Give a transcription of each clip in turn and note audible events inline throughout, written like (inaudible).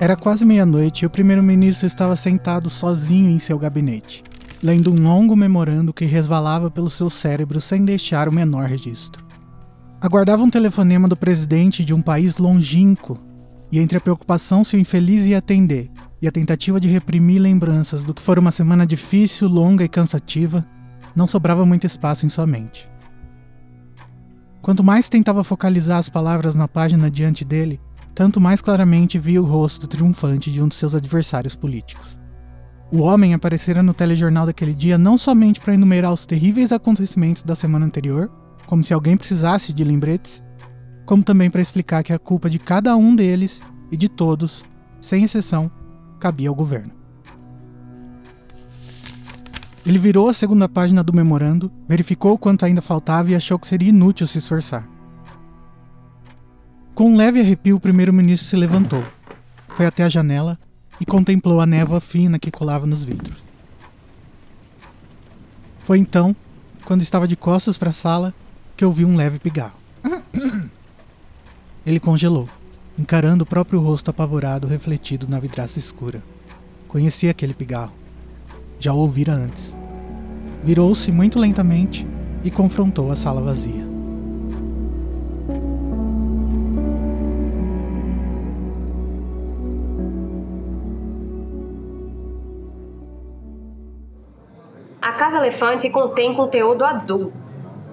Era quase meia-noite e o primeiro-ministro estava sentado sozinho em seu gabinete, lendo um longo memorando que resvalava pelo seu cérebro sem deixar o menor registro. Aguardava um telefonema do presidente de um país longínquo, e entre a preocupação se o infeliz ia atender e a tentativa de reprimir lembranças do que fora uma semana difícil, longa e cansativa, não sobrava muito espaço em sua mente. Quanto mais tentava focalizar as palavras na página diante dele, tanto mais claramente via o rosto triunfante de um de seus adversários políticos. O homem aparecera no telejornal daquele dia não somente para enumerar os terríveis acontecimentos da semana anterior, como se alguém precisasse de lembretes, como também para explicar que a culpa de cada um deles e de todos, sem exceção, cabia ao governo. Ele virou a segunda página do memorando, verificou o quanto ainda faltava e achou que seria inútil se esforçar. Com um leve arrepio, o primeiro-ministro se levantou, foi até a janela e contemplou a névoa fina que colava nos vidros. Foi então, quando estava de costas para a sala, que ouvi um leve pigarro. Ele congelou, encarando o próprio rosto apavorado refletido na vidraça escura. Conhecia aquele pigarro. Já o ouvira antes. Virou-se muito lentamente e confrontou a sala vazia. Casa Elefante contém conteúdo adulto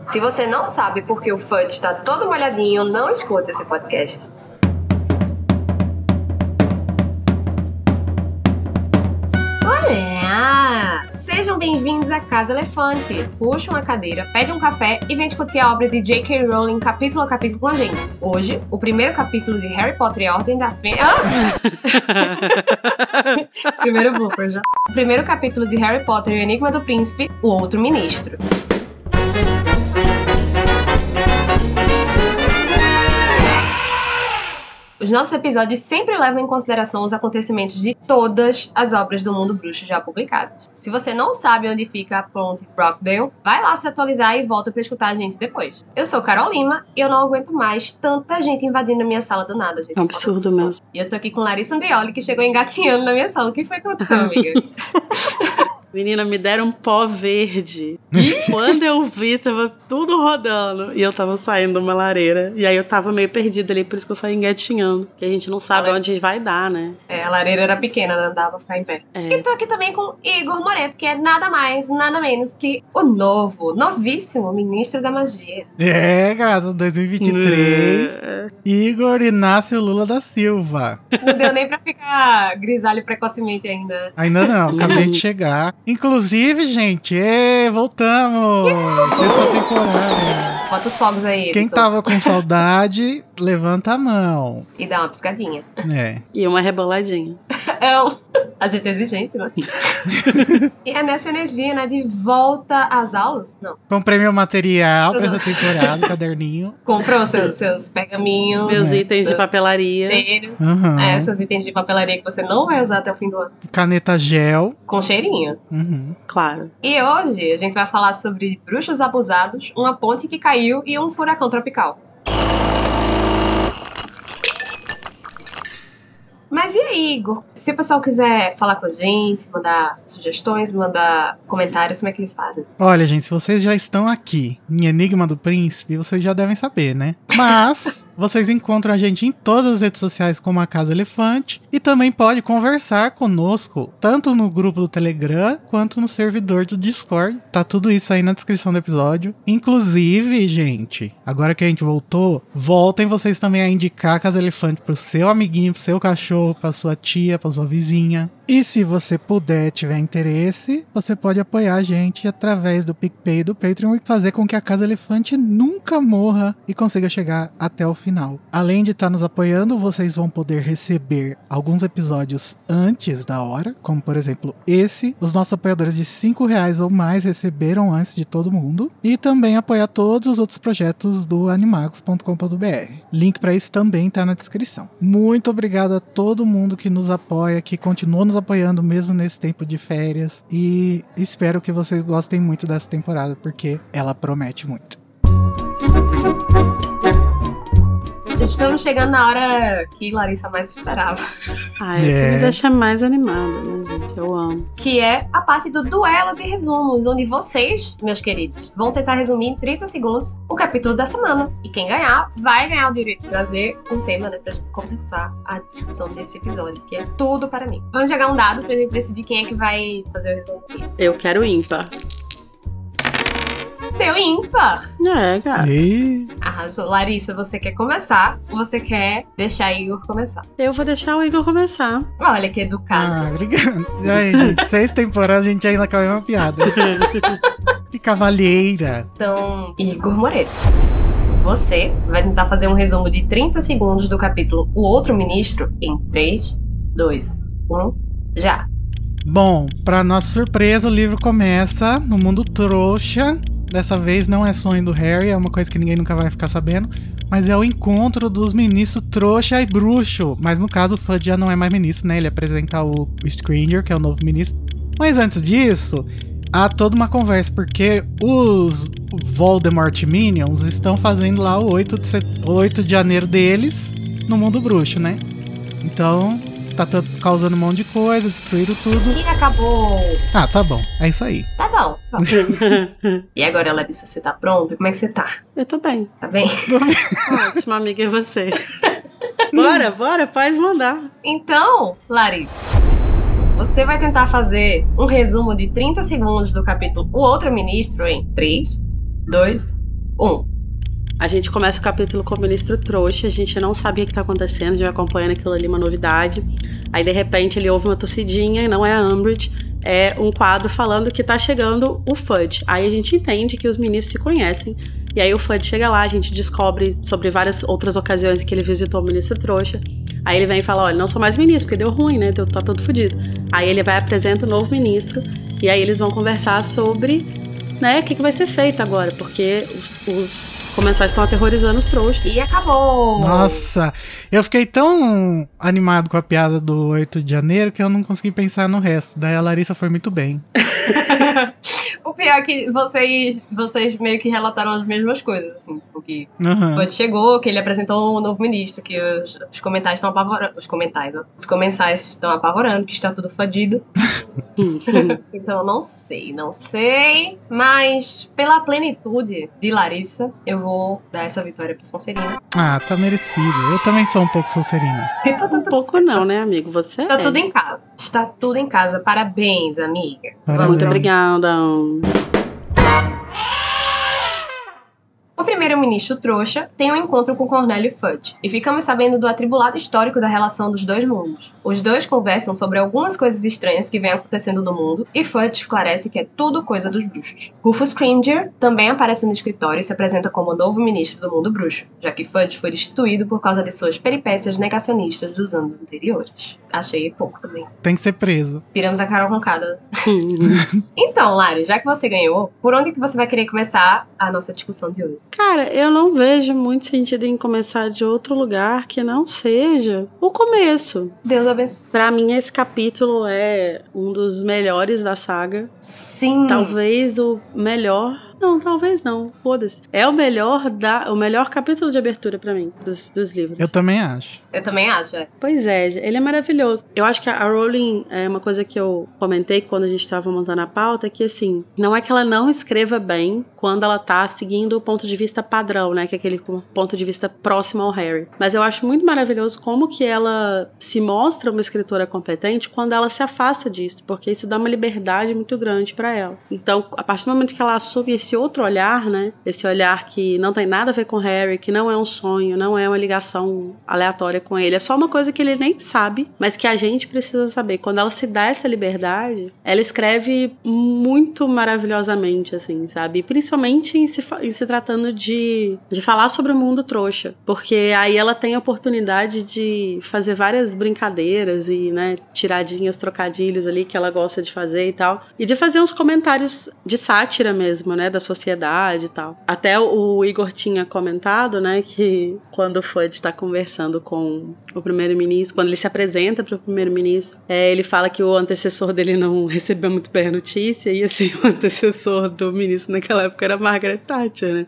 se você não sabe por que o FUD está todo molhadinho, não escute esse podcast. Sejam bem-vindos à Casa Elefante. Puxa uma cadeira, pede um café e vem discutir a obra de J.K. Rowling capítulo a capítulo com a gente. Hoje, o primeiro capítulo de Harry Potter e a Ordem da Fênix. Ah! (laughs) primeiro blooper já. O primeiro capítulo de Harry Potter e o Enigma do Príncipe, o outro ministro. Os nossos episódios sempre levam em consideração os acontecimentos de todas as obras do mundo bruxo já publicadas. Se você não sabe onde fica a ponte Brockdale, vai lá se atualizar e volta para escutar a gente depois. Eu sou Carol Lima e eu não aguento mais tanta gente invadindo a minha sala do nada, gente. É um absurdo mesmo. E eu tô aqui com Larissa Andrioli, que chegou engatinhando na minha sala. O que foi que aconteceu, (laughs) amiga? (laughs) Menina, me deram um pó verde. Quando eu vi, tava tudo rodando. E eu tava saindo de uma lareira. E aí eu tava meio perdida ali, por isso que eu saí engatinhando. Que a gente não sabe onde vai dar, né? É, a lareira era pequena, não dava pra ficar em pé. É. E tô aqui também com Igor Moreto, que é nada mais, nada menos que o novo, novíssimo ministro da magia. É, gata, 2023. É. Igor Inácio Lula da Silva. Não deu nem pra ficar grisalho precocemente ainda. Ainda não, acabei (laughs) de chegar. Inclusive, gente, ê, voltamos! Sexta temporada. Bota os fogos aí. Quem editor. tava com (laughs) saudade, levanta a mão. E dá uma piscadinha. É. E uma reboladinha. (laughs) É um... A gente é exigente, né? (laughs) e é nessa energia, né? De volta às aulas? Não. Comprei meu material pra essa temporada, caderninho. Comprou seus, seus pergaminhos. Meus é. itens de papelaria. Tênis. Uhum. É, seus itens de papelaria que você não vai usar até o fim do ano. Caneta gel. Com cheirinho. Uhum. Claro. E hoje a gente vai falar sobre bruxos abusados, uma ponte que caiu e um furacão tropical. Mas e aí, Igor? Se o pessoal quiser falar com a gente, mandar sugestões, mandar comentários, como é que eles fazem? Olha, gente, se vocês já estão aqui em Enigma do Príncipe, vocês já devem saber, né? Mas (laughs) vocês encontram a gente em todas as redes sociais como a Casa Elefante e também pode conversar conosco, tanto no grupo do Telegram quanto no servidor do Discord. Tá tudo isso aí na descrição do episódio. Inclusive, gente, agora que a gente voltou, voltem vocês também a indicar a Casa Elefante pro seu amiguinho, pro seu cachorro, pra sua tia, pra sua vizinha. E se você puder, tiver interesse, você pode apoiar a gente através do PicPay e do Patreon e fazer com que a Casa Elefante nunca morra e consiga chegar até o final. Além de estar nos apoiando, vocês vão poder receber alguns episódios antes da hora, como por exemplo esse. Os nossos apoiadores de 5 reais ou mais receberam antes de todo mundo. E também apoiar todos os outros projetos do animagos.com.br. Link para isso também está na descrição. Muito obrigado a todo mundo que nos apoia, que continua nos apoiando mesmo nesse tempo de férias. E espero que vocês gostem muito dessa temporada, porque ela promete muito. Estamos chegando na hora que Larissa mais esperava. Ai, é me deixa mais animada, né, gente? Eu amo. Que é a parte do duelo de resumos, onde vocês, meus queridos, vão tentar resumir em 30 segundos o capítulo da semana. E quem ganhar vai ganhar o direito de trazer um tema, né, pra gente começar a discussão desse episódio, que é tudo para mim. Vamos jogar um dado pra gente decidir quem é que vai fazer o resumo aqui. Eu quero ímpar. Deu ímpar! É, cara. E... Arrasou. Larissa, você quer começar ou você quer deixar Igor começar? Eu vou deixar o Igor começar. Olha que educado. Ah, obrigado. E aí, gente, (laughs) seis temporadas a gente ainda com a mesma piada. Que (laughs) cavalheira. Então, Igor Moreira. Você vai tentar fazer um resumo de 30 segundos do capítulo O Outro Ministro em 3, 2, 1, já. Bom, pra nossa surpresa, o livro começa no mundo trouxa. Dessa vez não é sonho do Harry, é uma coisa que ninguém nunca vai ficar sabendo. Mas é o encontro dos ministros trouxa e bruxo. Mas no caso, o Fudge já não é mais ministro, né? Ele apresenta o, Stranger, que é o novo ministro. Mas antes disso, há toda uma conversa, porque os Voldemort Minions estão fazendo lá o 8 de, set... 8 de janeiro deles no mundo bruxo, né? Então, tá causando um monte de coisa, destruíram tudo. E acabou. Ah, tá bom. É isso aí. Tá bom. tá bom. (laughs) e agora, Larissa, você tá pronta? Como é que você tá? Eu tô bem. Tá bem? (laughs) Ótimo, amiga, é você. bora, bora, pode mandar. Então, Larissa, você vai tentar fazer um resumo de 30 segundos do capítulo O Outro Ministro em 3, 2, 1. A gente começa o capítulo com o ministro trouxa, a gente não sabe o que tá acontecendo, a gente vai acompanhando aquilo ali, uma novidade. Aí, de repente, ele ouve uma tossidinha, e não é a Umbridge, é um quadro falando que tá chegando o Fudge. Aí a gente entende que os ministros se conhecem, e aí o Fudge chega lá, a gente descobre sobre várias outras ocasiões que ele visitou o ministro trouxa. Aí ele vem e fala, olha, não sou mais ministro, porque deu ruim, né, tá todo fodido. Aí ele vai apresenta o novo ministro, e aí eles vão conversar sobre né, o que, que vai ser feito agora, porque os, os comensais estão aterrorizando os trouxas. E acabou! Nossa, eu fiquei tão animado com a piada do 8 de janeiro que eu não consegui pensar no resto. Daí a Larissa foi muito bem. (laughs) O pior é que vocês, vocês meio que relataram as mesmas coisas, assim, tipo que Aham. quando chegou, que ele apresentou um novo ministro, que os, os comentários estão apavorando. Os comentários, ó. Os comensais estão apavorando, que está tudo fadido. (laughs) Então, não sei, não sei. Mas, pela plenitude de Larissa, eu vou dar essa vitória pra Sonserina. Ah, tá merecido. Eu também sou um pouco Sonserina. Então, (laughs) tá um tudo pouco não, né, amigo? Você Está é. tudo em casa. Está tudo em casa. Parabéns, amiga. Parabéns. Muito obrigada. O primeiro-ministro trouxa tem um encontro com Cornélio Fudge, e ficamos sabendo do atribulado histórico da relação dos dois mundos. Os dois conversam sobre algumas coisas estranhas que vêm acontecendo no mundo, e Fudge esclarece que é tudo coisa dos bruxos. Rufus Scrimgeour também aparece no escritório e se apresenta como o novo ministro do mundo bruxo, já que Fudge foi destituído por causa de suas peripécias negacionistas dos anos anteriores. Achei pouco também. Tem que ser preso. Tiramos a Carol com cada. (laughs) Então, Lari, já que você ganhou, por onde que você vai querer começar a nossa discussão de hoje? Cara, eu não vejo muito sentido em começar de outro lugar que não seja o começo. Deus abençoe. Pra mim, esse capítulo é um dos melhores da saga. Sim. Talvez o melhor. Não, talvez não. Foda-se. É o melhor da, o melhor capítulo de abertura pra mim dos, dos livros. Eu também acho. Eu também acho, é. Pois é, ele é maravilhoso. Eu acho que a Rowling é uma coisa que eu comentei quando a gente tava montando a pauta, que assim, não é que ela não escreva bem quando ela tá seguindo o ponto de vista padrão, né? Que é aquele ponto de vista próximo ao Harry. Mas eu acho muito maravilhoso como que ela se mostra uma escritora competente quando ela se afasta disso, porque isso dá uma liberdade muito grande pra ela. Então, a partir do momento que ela assume esse outro olhar, né? Esse olhar que não tem nada a ver com Harry, que não é um sonho, não é uma ligação aleatória com ele, é só uma coisa que ele nem sabe, mas que a gente precisa saber. Quando ela se dá essa liberdade, ela escreve muito maravilhosamente, assim, sabe? Principalmente em se, em se tratando de, de falar sobre o mundo trouxa, porque aí ela tem a oportunidade de fazer várias brincadeiras e, né, tiradinhas, trocadilhos ali que ela gosta de fazer e tal, e de fazer uns comentários de sátira mesmo, né, da sociedade e tal. Até o Igor tinha comentado, né, que quando o Fudge está conversando com o primeiro-ministro, quando ele se apresenta para o primeiro-ministro, é, ele fala que o antecessor dele não (laughs) recebeu muito bem a notícia, e assim, o antecessor do ministro naquela época era Margaret Thatcher, né?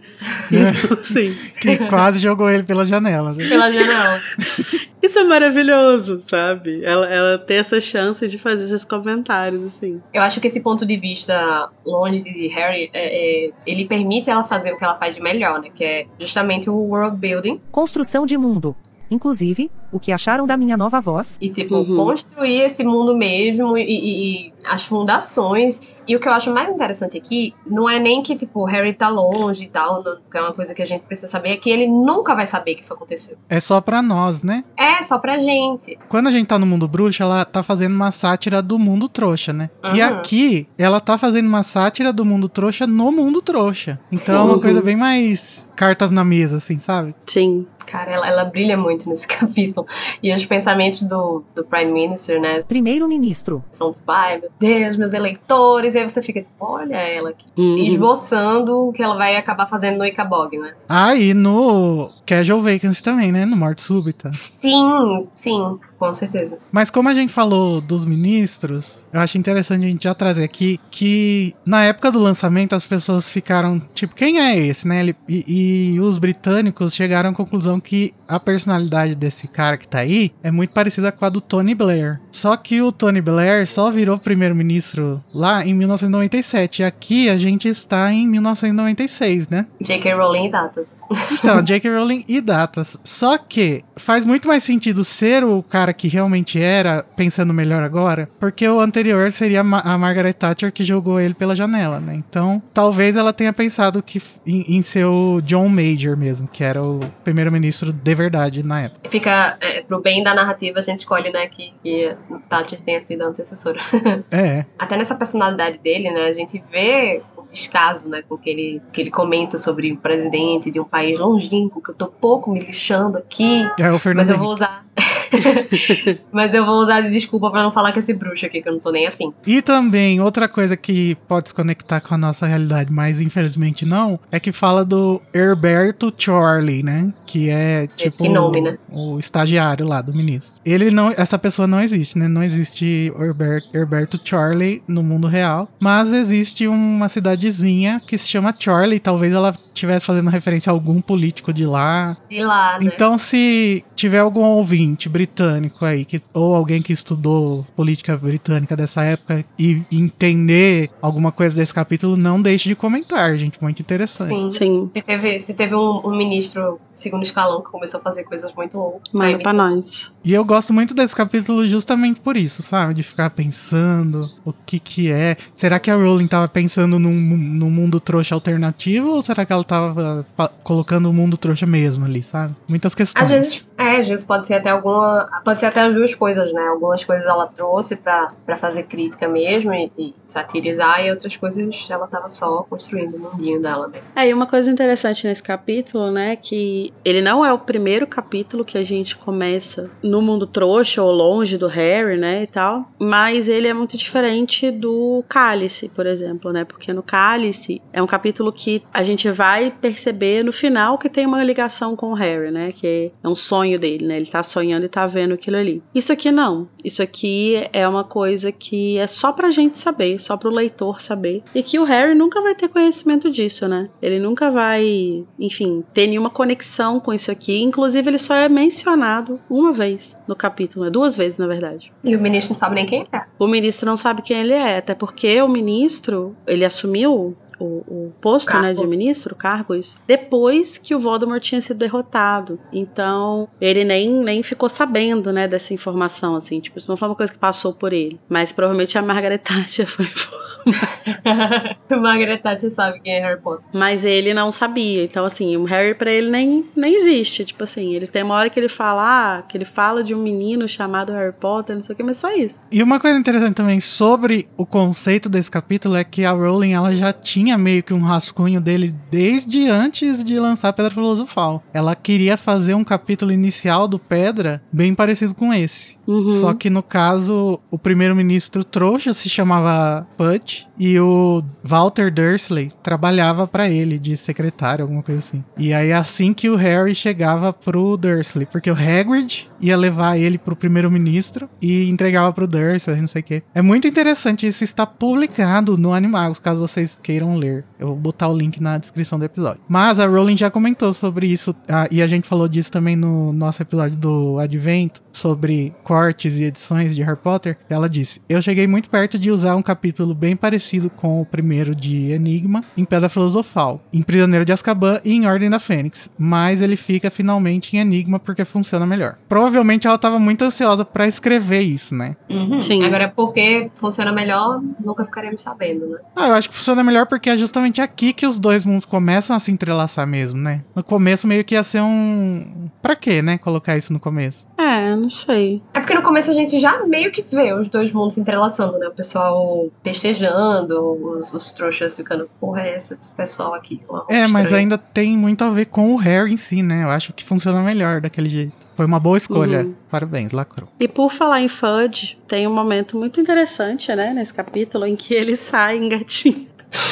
Então, assim. (laughs) que quase jogou ele pela janela. Né? Pela janela. (laughs) Isso é maravilhoso, sabe? Ela, ela ter essa chance de fazer esses comentários, assim. Eu acho que esse ponto de vista longe de Harry, é, é, ele permite ela fazer o que ela faz de melhor, né? Que é justamente o world building. Construção de mundo. Inclusive, o que acharam da minha nova voz? E, tipo, uhum. construir esse mundo mesmo e, e, e, as fundações. E o que eu acho mais interessante aqui não é nem que, tipo, Harry tá longe e tal, que é uma coisa que a gente precisa saber, é que ele nunca vai saber que isso aconteceu. É só pra nós, né? É, só pra gente. Quando a gente tá no mundo bruxo, ela tá fazendo uma sátira do mundo trouxa, né? Uhum. E aqui, ela tá fazendo uma sátira do mundo trouxa no mundo trouxa. Então Sim. é uma coisa bem mais cartas na mesa, assim, sabe? Sim. Cara, ela, ela brilha muito nesse (laughs) capítulo. E os pensamentos do, do Prime Minister, né? Primeiro-ministro. São tipo, ai meu Deus, meus eleitores. E aí você fica tipo, olha ela aqui. Uhum. Esboçando o que ela vai acabar fazendo no Icabog, né? Ah, e no Casual Vacancy também, né? No Morte Súbita. Sim, sim com certeza. Mas como a gente falou dos ministros, eu acho interessante a gente já trazer aqui que na época do lançamento as pessoas ficaram tipo, quem é esse, né? E, e os britânicos chegaram à conclusão que a personalidade desse cara que tá aí é muito parecida com a do Tony Blair. Só que o Tony Blair só virou primeiro-ministro lá em 1997. E aqui a gente está em 1996, né? J.K. Rowling e datas. Então, J.K. Rowling e datas. Só que faz muito mais sentido ser o cara que realmente era, pensando melhor agora, porque o anterior seria a Margaret Thatcher que jogou ele pela janela, né? Então, talvez ela tenha pensado que em, em ser o John Major mesmo, que era o primeiro-ministro de verdade na época. Fica é, pro bem da narrativa, a gente escolhe, né, que, que Thatcher tenha sido a antecessora. (laughs) É. Até nessa personalidade dele, né, a gente vê descaso, né, com que ele, que ele comenta sobre o presidente de um país longínquo, que eu tô pouco me lixando aqui, é, o mas eu vou usar (laughs) (laughs) Mas eu vou usar de desculpa para não falar com esse bruxo aqui, que eu não tô nem afim. E também, outra coisa que pode se conectar com a nossa realidade, mas infelizmente não, é que fala do Herberto Charlie, né? Que é tipo que nome, né? o, o estagiário lá do ministro. Ele não, essa pessoa não existe, né? Não existe Herbert, Herberto Charlie no mundo real, mas existe uma cidadezinha que se chama Charlie, talvez ela estivesse fazendo referência a algum político de lá. De lá, né? Então, se tiver algum ouvinte britânico aí, que, ou alguém que estudou política britânica dessa época e entender alguma coisa desse capítulo, não deixe de comentar, gente. Muito interessante. Sim, sim. Se teve, se teve um, um ministro segundo escalão que começou a fazer coisas muito loucas. Manda pra nós. E eu gosto muito desse capítulo justamente por isso, sabe? De ficar pensando o que que é. Será que a Rowling tava pensando num, num mundo trouxa alternativo ou será que ela tava colocando o mundo trouxa mesmo ali, sabe? Muitas questões. Às vezes, é, às vezes pode ser até alguma. Pode ser até as duas coisas, né? Algumas coisas ela trouxe pra fazer crítica mesmo e, e satirizar, e outras coisas ela tava só construindo o mundinho dela mesmo. É, e uma coisa interessante nesse capítulo, né? Que ele não é o primeiro capítulo que a gente começa no mundo trouxa ou longe do Harry, né? E tal. Mas ele é muito diferente do Cálice, por exemplo, né? Porque no Cálice é um capítulo que a gente vai perceber no final que tem uma ligação com o Harry, né? Que é um sonho dele, né? Ele tá sonhando e tá vendo aquilo ali. Isso aqui não. Isso aqui é uma coisa que é só pra gente saber, só pro leitor saber. E que o Harry nunca vai ter conhecimento disso, né? Ele nunca vai, enfim, ter nenhuma conexão com isso aqui. Inclusive, ele só é mencionado uma vez no capítulo, né? duas vezes, na verdade. E o ministro não sabe nem quem é. O ministro não sabe quem ele é, até porque o ministro, ele assumiu o, o posto né, de ministro, o cargo, isso, depois que o Voldemort tinha sido derrotado. Então, ele nem, nem ficou sabendo, né, dessa informação, assim. Tipo, isso não foi uma coisa que passou por ele. Mas provavelmente a Margaret Thatcher foi informada. (laughs) Margaret Thatcher sabe quem é Harry Potter. Mas ele não sabia. Então, assim, o Harry pra ele nem, nem existe. Tipo assim, ele tem uma hora que ele fala, ah, que ele fala de um menino chamado Harry Potter, não sei o que, mas só isso. E uma coisa interessante também sobre o conceito desse capítulo é que a Rowling, ela já tinha tinha meio que um rascunho dele desde antes de lançar Pedra Filosofal. Ela queria fazer um capítulo inicial do Pedra bem parecido com esse. Uhum. Só que no caso, o primeiro-ministro trouxa se chamava Pudge e o Walter Dursley trabalhava pra ele de secretário, alguma coisa assim. E aí assim que o Harry chegava pro Dursley, porque o Hagrid ia levar ele pro primeiro-ministro e entregava pro Dursley, não sei o quê. É muito interessante, isso está publicado no Animagos, caso vocês queiram ler. Eu vou botar o link na descrição do episódio. Mas a Rowling já comentou sobre isso, ah, e a gente falou disso também no nosso episódio do Advento, sobre cortes e edições de Harry Potter. Ela disse: Eu cheguei muito perto de usar um capítulo bem parecido com o primeiro de Enigma, em Pedra Filosofal, em Prisioneiro de Azkaban e em Ordem da Fênix, mas ele fica finalmente em Enigma porque funciona melhor. Provavelmente ela estava muito ansiosa pra escrever isso, né? Uhum. Sim. Agora, porque funciona melhor, nunca ficaremos sabendo, né? Ah, eu acho que funciona melhor porque é justamente aqui que os dois mundos começam a se entrelaçar mesmo, né? No começo meio que ia ser um. Pra quê, né? Colocar isso no começo. É, não sei. É porque no começo a gente já meio que vê os dois mundos se entrelaçando, né? O pessoal festejando, os, os trouxas ficando, porra, é esse pessoal aqui? com uma roupa É, mas estranha." ainda tem muito a ver com o Harry em si, né? Eu acho que funciona melhor daquele jeito. Foi uma boa escolha. Uhum. Parabéns, Lacro. E por falar em Fudge, tem um momento muito interessante, né, nesse capítulo, em que ele sai engatinhando.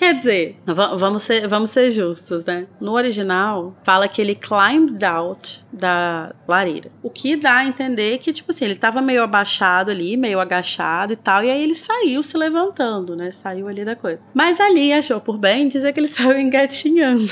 Quer dizer, va- vamos ser, vamos ser justos, né? No original, fala que ele climbed out da lareira. O que dá a entender que, tipo assim, ele tava meio abaixado ali, meio agachado e tal, e aí ele saiu se levantando, né? Saiu ali da coisa. Mas ali achou por bem dizer que ele (laughs) saiu engatinhando.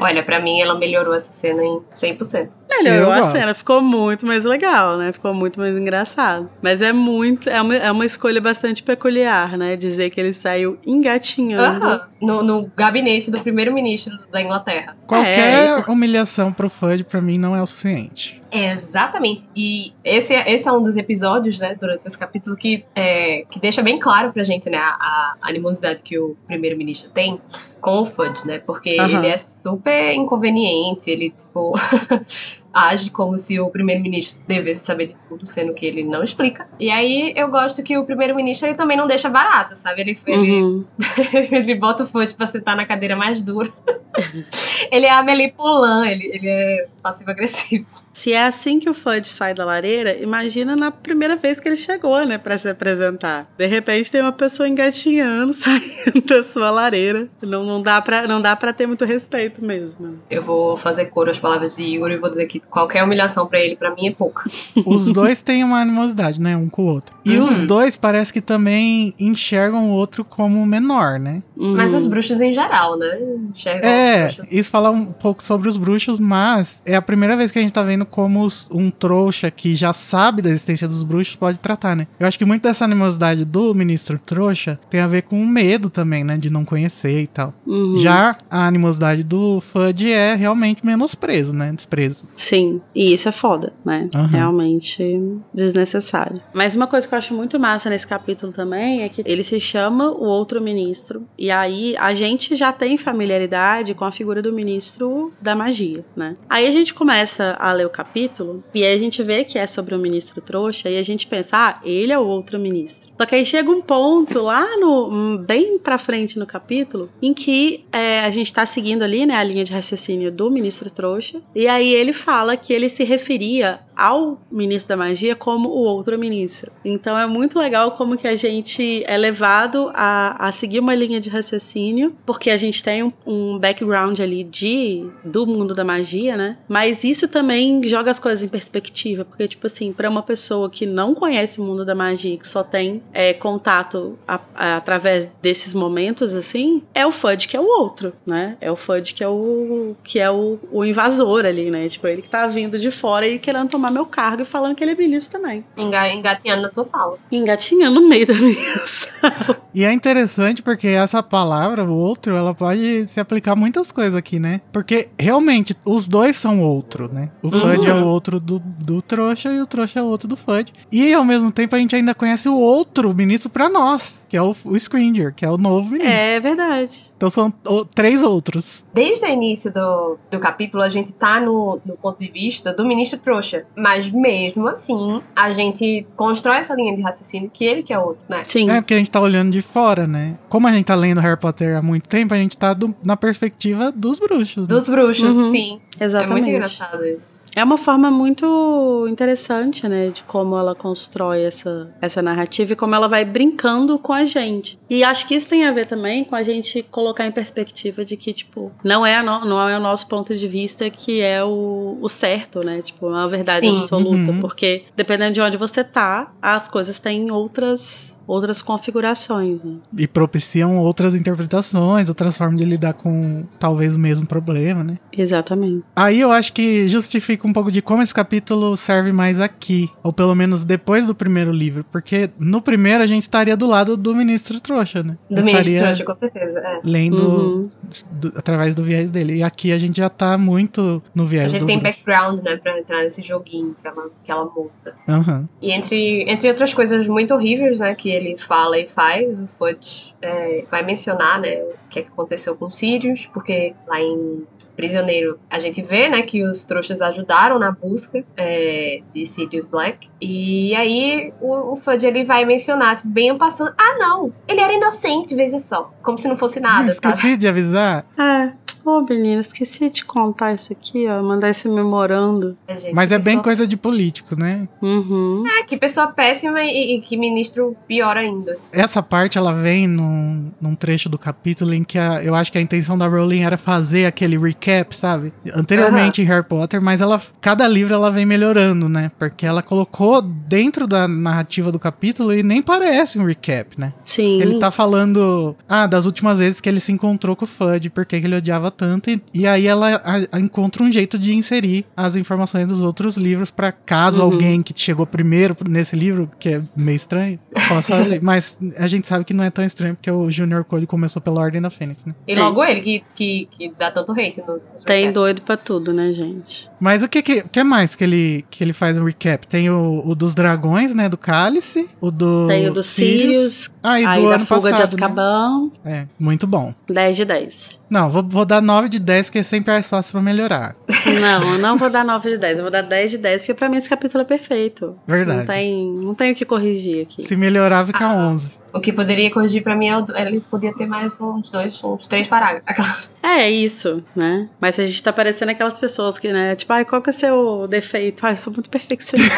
Olha, pra mim ela melhorou essa cena em 100%. Melhorou Eu a gosto. cena, ficou muito mais legal, né? Ficou muito mais engraçado. Mas é muito. É uma, é uma escolha bastante peculiar, né? Dizer que ele saiu engatinhando. Aham. No, no gabinete do primeiro-ministro da Inglaterra. Qualquer humilhação pro Fudge pra mim não é o suficiente. Exatamente. E esse, é- esse é um dos episódios, né, durante esse capítulo, que, é, que deixa bem claro pra gente, né, a, a animosidade que o primeiro-ministro tem com o Fudge, né? Porque ele é super inconveniente, ele, tipo, (laughs) age como se o primeiro-ministro devesse saber de tudo, sendo que ele não explica. E aí eu gosto que o primeiro-ministro ele também não deixa barato, sabe? Ele, ele, Uhum. (laughs) ele bota o Fudge pra sentar na cadeira mais dura. (laughs) ele é Amélie Poulain, ele, ele é passivo-agressivo. Se é assim que o Fudge sai da lareira, imagina na primeira vez que ele chegou, né, pra se apresentar. De repente tem uma pessoa engatinhando, (laughs) saindo da sua lareira. Não, não, dá pra, não dá pra ter muito respeito mesmo. Eu vou fazer coro às palavras de Igor e vou dizer que qualquer humilhação pra ele, pra mim, é pouca. (laughs) Os dois têm uma animosidade, né? Um com o outro. E Uhum. os dois parece que também enxergam o outro como menor, né? Mas Uhum. os bruxos em geral, né? Enxergam É, isso fala um pouco sobre os bruxos, mas é a primeira vez que a gente tá vendo como um trouxa que já sabe da existência dos bruxos pode tratar, né? Eu acho que muito dessa animosidade do ministro trouxa tem a ver com o medo também, né? De não conhecer e tal. Uhum. Já a animosidade do Fudge é realmente menosprezo, né? Desprezo. Sim, e isso é foda, né? Aham. Realmente desnecessário. Mas uma coisa que eu acho muito massa nesse capítulo também é que ele se chama o outro ministro. E aí a gente já tem familiaridade com a figura do ministro da magia, né? Aí a gente começa a ler capítulo e aí a gente vê que é sobre o ministro trouxa e a gente pensa, ah, ele é o outro ministro. Só que aí chega um ponto lá no hum, bem pra frente no capítulo em que é, a gente tá seguindo ali, né, a linha de raciocínio do ministro trouxa e aí ele fala que ele se referia ao ministro da magia como o outro ministro. Então é muito legal como que a gente é levado a, a seguir uma linha de raciocínio, porque a gente tem um, um background ali de do mundo da magia, né? Mas isso também joga as coisas em perspectiva, porque tipo assim, para uma pessoa que não conhece o mundo da magia, que só tem é, contato a- a- através desses momentos assim, é o Fudge que é o outro, né? É o Fudge que é o que é o, o invasor ali, né? Tipo, ele que tá vindo de fora e querendo tomar meu cargo e falando que ele é ministro também. Enga- Engatinhando na tua sala. Engatinhando no meio da minha (laughs) sala. E é interessante porque essa palavra, o outro, ela pode se aplicar a muitas coisas aqui, né? Porque realmente os dois são outro, né? O Fudge é o outro do, do trouxa e o trouxa é o outro do Fudge. E ao mesmo tempo a gente ainda conhece o outro ministro pra nós. Que é o, o Scringer, que é o novo ministro. É verdade. Então são o- três outros. Desde o início do, do capítulo, a gente tá no, no ponto de vista do ministro trouxa. Mas mesmo assim, a gente constrói essa linha de raciocínio que ele que é outro, né? Sim. É porque a gente tá olhando de fora, né? Como a gente tá lendo Harry Potter há muito tempo, a gente tá do- na perspectiva dos bruxos. né? Dos bruxos, Uhum. sim. É Exatamente. muito engraçado isso. É uma forma muito interessante, né, de como ela constrói essa, essa narrativa e como ela vai brincando com a gente. E acho que isso tem a ver também com a gente colocar em perspectiva de que, tipo, não é, a no- não é o nosso ponto de vista que é o, o certo, né? Tipo, não é a verdade Sim. absoluta. Uhum. Porque dependendo de onde você tá, as coisas têm outras, outras configurações, né? E propiciam outras interpretações, outras formas de lidar com talvez o mesmo problema, né? Exatamente. Aí eu acho que justifica um pouco de como esse capítulo serve mais aqui, ou pelo menos depois do primeiro livro, porque no primeiro a gente estaria do lado do ministro trouxa, né? Do ministro estaria trouxa, com certeza. É. lendo Uhum. do- através do viés dele. E aqui a gente já tá muito no A viés gente do tem bruxo. background, né, pra entrar nesse joguinho que ela, que ela monta. Aham. E entre, entre outras coisas muito horríveis, né, que ele fala e faz, o Fudge é, vai mencionar, né, o que, é que aconteceu com Sirius, porque lá em Prisioneiro a gente vê, né, que os trouxas ajudaram na busca é, de Sirius Black. E aí o, o Fudge, ele vai mencionar, tipo, bem passando, ah não, ele era inocente, veja só. Como se não fosse nada, sabe? Esqueci de avisar. É. Ô, menina, esqueci de contar isso aqui, ó. Mandar esse memorando. É, gente, Mas é bem pessoa- coisa de político, né? Uhum. É, que pessoa péssima e, e que ministro pior ainda. Essa parte ela vem num, num trecho do capítulo em que a- eu acho que a intenção da Rowling era fazer aquele recap, sabe? Anteriormente em Harry Potter, mas ela cada livro ela vem melhorando, né? Porque ela colocou dentro da narrativa do capítulo e nem parece um recap, né? Sim. Ele tá falando, ah, das últimas vezes que ele se encontrou com o Fudge, por que que ele odiava tanto, e, e aí ela a- a encontra um jeito de inserir as informações dos outros livros pra caso Uhum. alguém que chegou primeiro nesse livro, que é meio estranho, possa ler. (laughs) Mas a gente sabe que não é tão estranho, porque o Junior Code começou pela Ordem da Fênix, né? E logo ele que, que, que dá tanto hate no, Tem recaps. doido pra tudo, né, gente? Mas o que, que, que mais que ele, que ele faz um recap? Tem o, o dos dragões, né, do Cálice, o do Tem o dos Sirius, ah, e do aí da ano fuga passado, de né? Azkaban. É, muito bom. 10 de 10. Não, vou, vou dar 9 de 10, porque sempre é mais fácil pra melhorar. Não, eu não vou dar 9 de 10, eu vou dar 10 de 10, porque pra mim esse capítulo é perfeito. Verdade. Não tem, não tem o que corrigir aqui. Se melhorar, fica Ah. 11. O que poderia corrigir pra mim é o, ele podia ter mais uns dois, uns três parágrafos. Aquela- É isso, né? Mas a gente tá parecendo aquelas pessoas que, né? Tipo, ai, qual que é o seu defeito? Ai, eu sou muito perfeccionista.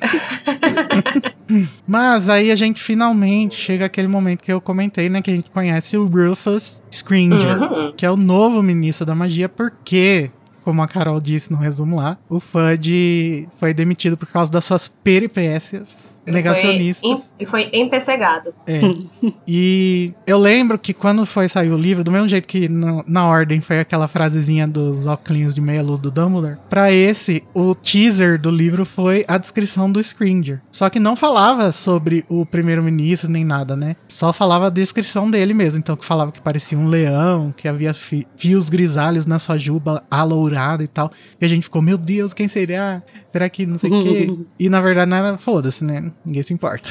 (laughs) Mas aí a gente finalmente chega aquele momento que eu comentei, né? Que a gente conhece o Rufus Scringer, Uhum. que é o novo ministro da magia, porque, como a Carol disse no resumo lá, o Fudge foi demitido por causa das suas peripécias Negacionistas. Foi em- foi empecegado. É. (laughs) E eu lembro que quando foi sair o livro, do mesmo jeito que no- na ordem foi aquela frasezinha dos óculos de meia luz do Dumbledore, pra esse, o teaser do livro foi a descrição do Scringer. Só que não falava sobre o primeiro-ministro nem nada, né? Só falava a descrição dele mesmo. Então, que falava que parecia um leão, que havia fi- fios grisalhos na sua juba alourada e tal. E a gente ficou, meu Deus, quem será? Será que não sei o quê? (laughs) E na verdade não era, foda-se, né? Ninguém se importa.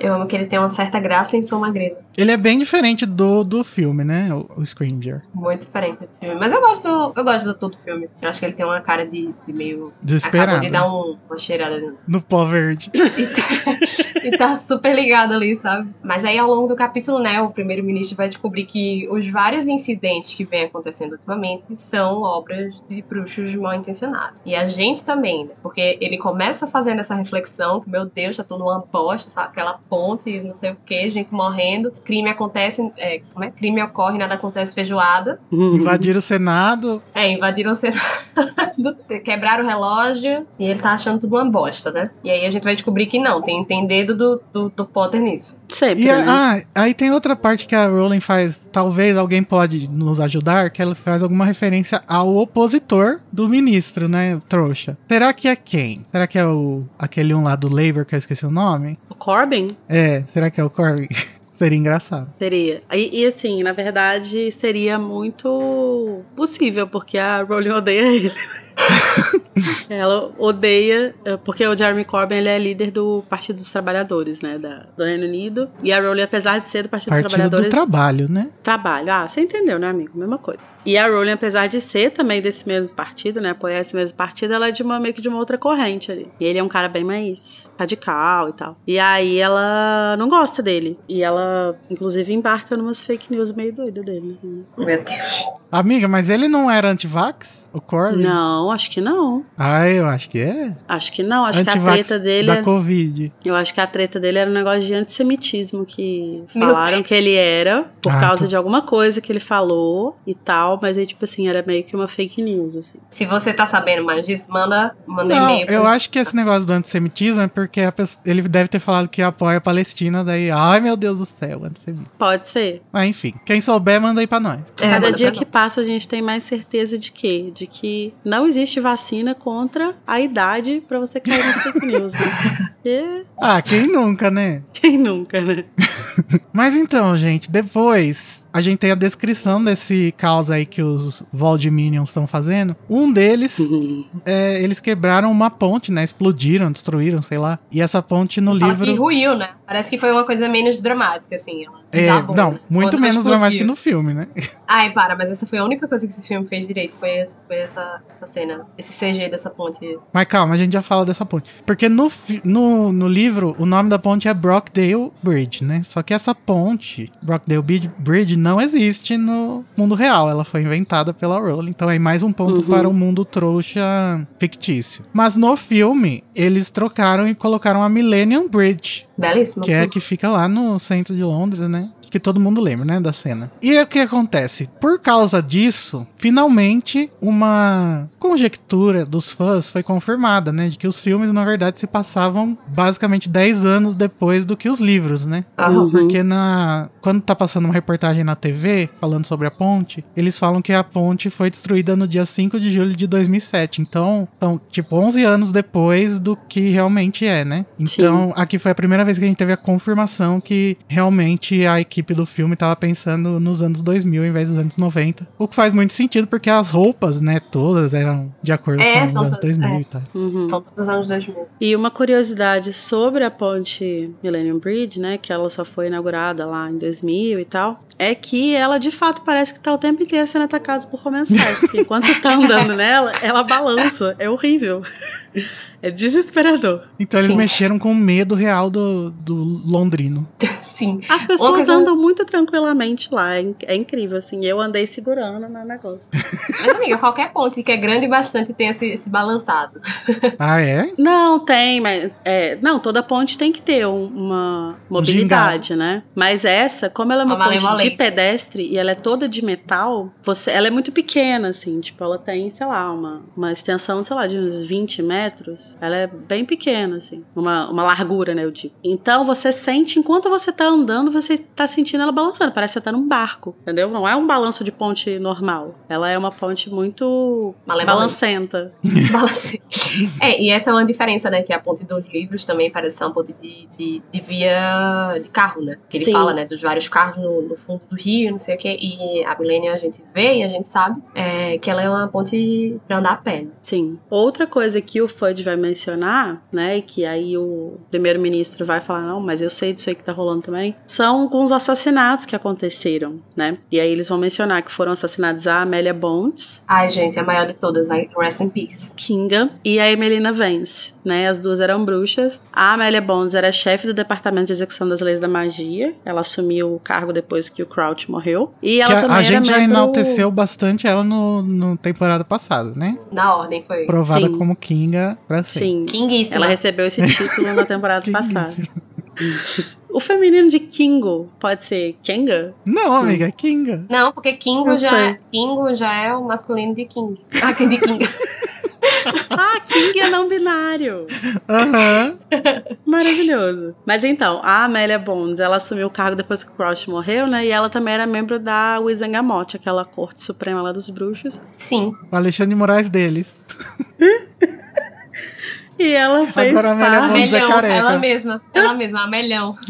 Eu amo que ele tem uma certa graça em sua magreza. Ele é bem diferente do, do filme, né? O, o Scringer. Muito diferente do filme. Mas eu gosto do, eu gosto do todo filme. Eu acho que ele tem uma cara de, de meio. Desesperado. Acabou de dar um- uma cheirada no- No pó verde. (laughs) e tá super ligado ali, sabe? Mas aí ao longo do capítulo, né, o primeiro-ministro vai descobrir que os vários incidentes que vem acontecendo ultimamente são obras de bruxos mal intencionados. E a gente também, né? Porque ele começa fazendo essa reflexão que, meu Deus, tá tudo uma bosta, sabe? Aquela ponte, não sei o que, gente morrendo, crime acontece, é, como é? Crime ocorre, nada acontece feijoada. Invadiram o Senado. É, invadiram o Senado, (laughs) quebraram o relógio e ele tá achando tudo uma bosta, né? E aí a gente vai descobrir que não, tem, tem dedo do, do, do Potter nisso. Sempre, E a- né? ah, aí tem outra parte que a Rowling faz. Talvez alguém pode nos ajudar, que ela faz alguma referência ao opositor do ministro, né? Trouxa. Será que é quem? Será que é o aquele um lá do Labour que eu esqueci o nome? O Corbin É, será que é o Corbyn? (laughs) Seria engraçado. seria. E, e, assim, na verdade, seria muito possível, porque a Rowling odeia ele. (laughs) (laughs) Ela odeia, eh, porque o Jeremy Corbyn ele é líder do Partido dos Trabalhadores, né, da, do Reino Unido. E a Rowling, apesar de ser do Partido, dos Partido Trabalhadores, do trabalho, né? trabalho. Ah, você entendeu, né, amigo? Mesma coisa. E a Rowling, apesar de ser também desse mesmo partido, né, apoiar esse mesmo partido, ela é de uma meio que de uma outra corrente ali. E ele é um cara bem mais radical e tal. E aí ela não gosta dele. E ela, inclusive, embarca numas fake news meio doidas dele. né? Meu Deus. Amiga, mas ele não era anti-vax? O Corbyn? Não, acho que não. Ah, eu acho que é. Acho que não. Acho que a Antivax treta dele. da é- Covid. Eu acho que a treta dele era um negócio de antissemitismo que falaram que ele era por Ah, causa tô- de alguma coisa que ele falou e tal, mas aí, tipo assim, era meio que uma fake news, assim. Se você tá sabendo mais disso, manda, manda Não, e-mail. pra eu acho que esse negócio do antissemitismo é porque a pessoa- ele deve ter falado que apoia a Palestina, daí, ai meu Deus do céu, antissemitismo. Pode ser. Mas enfim, quem souber, manda aí pra nós. É, Cada dia pra que passa, a gente tem mais certeza de quê? De que não existe vacina contra a idade pra você cair nas fake news, né? (laughs) Porque Ah, quem nunca, né? quem nunca, né? (laughs) Mas então, gente, depois a gente tem a descrição desse caos aí que os Voldeminions estão fazendo. Um deles, é, eles quebraram uma ponte, né? Explodiram, destruíram, sei lá. E essa ponte no Fala livro... que ruiu, né? Parece que foi uma coisa menos dramática, assim. Ela É, desabou, não, né? muito Quando menos explodiu. dramático que no filme, né? (laughs) Ai, para, mas essa foi a única coisa que esse filme fez direito. Foi, essa, foi essa, essa cena, esse CG dessa ponte. Mas calma, a gente já fala dessa ponte. Porque no, no, no livro, o nome da ponte é Brockdale Bridge, né? Só que essa ponte, Brockdale Bridge, não existe no mundo real. Ela foi inventada pela Rowling. Então é mais um ponto Uhum. para o mundo trouxa fictício. Mas no filme, eles trocaram e colocaram a Millennium Bridge. Belíssima. Que é a que fica lá no centro de Londres, né? Que todo mundo lembra, né? Da cena. E o que acontece? Por causa disso, finalmente uma conjectura dos fãs foi confirmada, né? De que os filmes, na verdade, se passavam basicamente 10 anos depois do que os livros, né? Aham. Porque na quando tá passando uma reportagem na TV falando sobre a ponte, eles falam que a ponte foi destruída no dia 5 de julho de 2007. Então, são tipo 11 anos depois do que realmente é, né? Então, aqui foi a primeira vez que a gente teve a confirmação que realmente a equipe do filme tava pensando nos anos 2000 em vez dos anos 90. O que faz muito sentido porque as roupas, né, todas eram de acordo É, com os anos todas, 2000 é. e tal. Uhum. São todos os anos 2000. E uma curiosidade sobre a ponte Millennium Bridge, né, que ela só foi inaugurada lá em 2000 e tal, é que ela de fato parece que tá o tempo inteiro sendo atacada por comensais. Porque enquanto você tá andando (laughs) nela, ela balança. É horrível. É desesperador. Então eles Sim. mexeram com o medo real do, do londrino. (laughs) Sim. As pessoas coisa- andam muito tranquilamente lá. É, inc- é incrível, assim. Eu andei segurando no negócio. (laughs) Mas, amiga, qualquer ponte que é grande bastante tem esse, esse balançado. (laughs) Ah, é? Não, tem, mas. É, não, toda ponte tem que ter um- uma mobilidade, né? Mas essa, como ela é uma Uma ponte de pedestre e ela é toda de metal, você, ela é muito pequena, assim. Tipo, ela tem, sei lá, uma, uma extensão, sei lá, de uns 20 metros. Ela é bem pequena, assim. Uma, uma largura, né, eu digo. Então você sente, enquanto você tá andando, você tá sentindo ela balançando. Parece que você tá num barco, entendeu? Não é um balanço de ponte normal. Ela é uma ponte muito balancenta. (laughs) (laughs) Balance. É, e essa é uma diferença, né? Que a ponte dos livros também parece ser uma ponte de, de, de via de carro, né? Que ele Sim. fala, né? Dos vários carros no, no fundo do rio, não sei o quê. E a Millennium a gente vê e a gente sabe é, que ela é uma ponte pra andar a pé. né? Sim. Outra coisa que o Fudge vai mencionar, né, e que aí o primeiro-ministro vai falar, não, mas eu sei disso aí que tá rolando também, são alguns assassinatos que aconteceram, né? E aí eles vão mencionar que foram assassinados a Amélia Bones, Ai, gente, a maior de todas, vai. Rest in Peace. Kinga e a Emelina Vance, né? As duas eram bruxas. A Amélia Bones era chefe do Departamento de Execução das Leis da Magia. Ela assumiu o cargo depois que o Crouch morreu. E Que ela a, também a era gente já enalteceu bastante ela no, no temporada passada, né? Na ordem foi. Provada Sim. como Kinga pra. Sim. Kinguíssima. Ela recebeu esse título na temporada (laughs) passada. O feminino de Kingo pode ser Kenga? Não, amiga, é Kinga. Não, porque Kingo Não já, é, Kingo já é o masculino de King. Ah, de King. (laughs) Ah, King é não binário. Aham. (laughs) Maravilhoso. Mas então, a Amélia Bones, ela assumiu o cargo depois que o Crouch morreu, né? E ela também era membro da Wizengamot, aquela corte suprema lá dos bruxos. Sim. O Alexandre Moraes deles. E ela fez Agora a Amélia parte... É Melhão, careca. ela mesma. Ela mesma, a melhão. (laughs)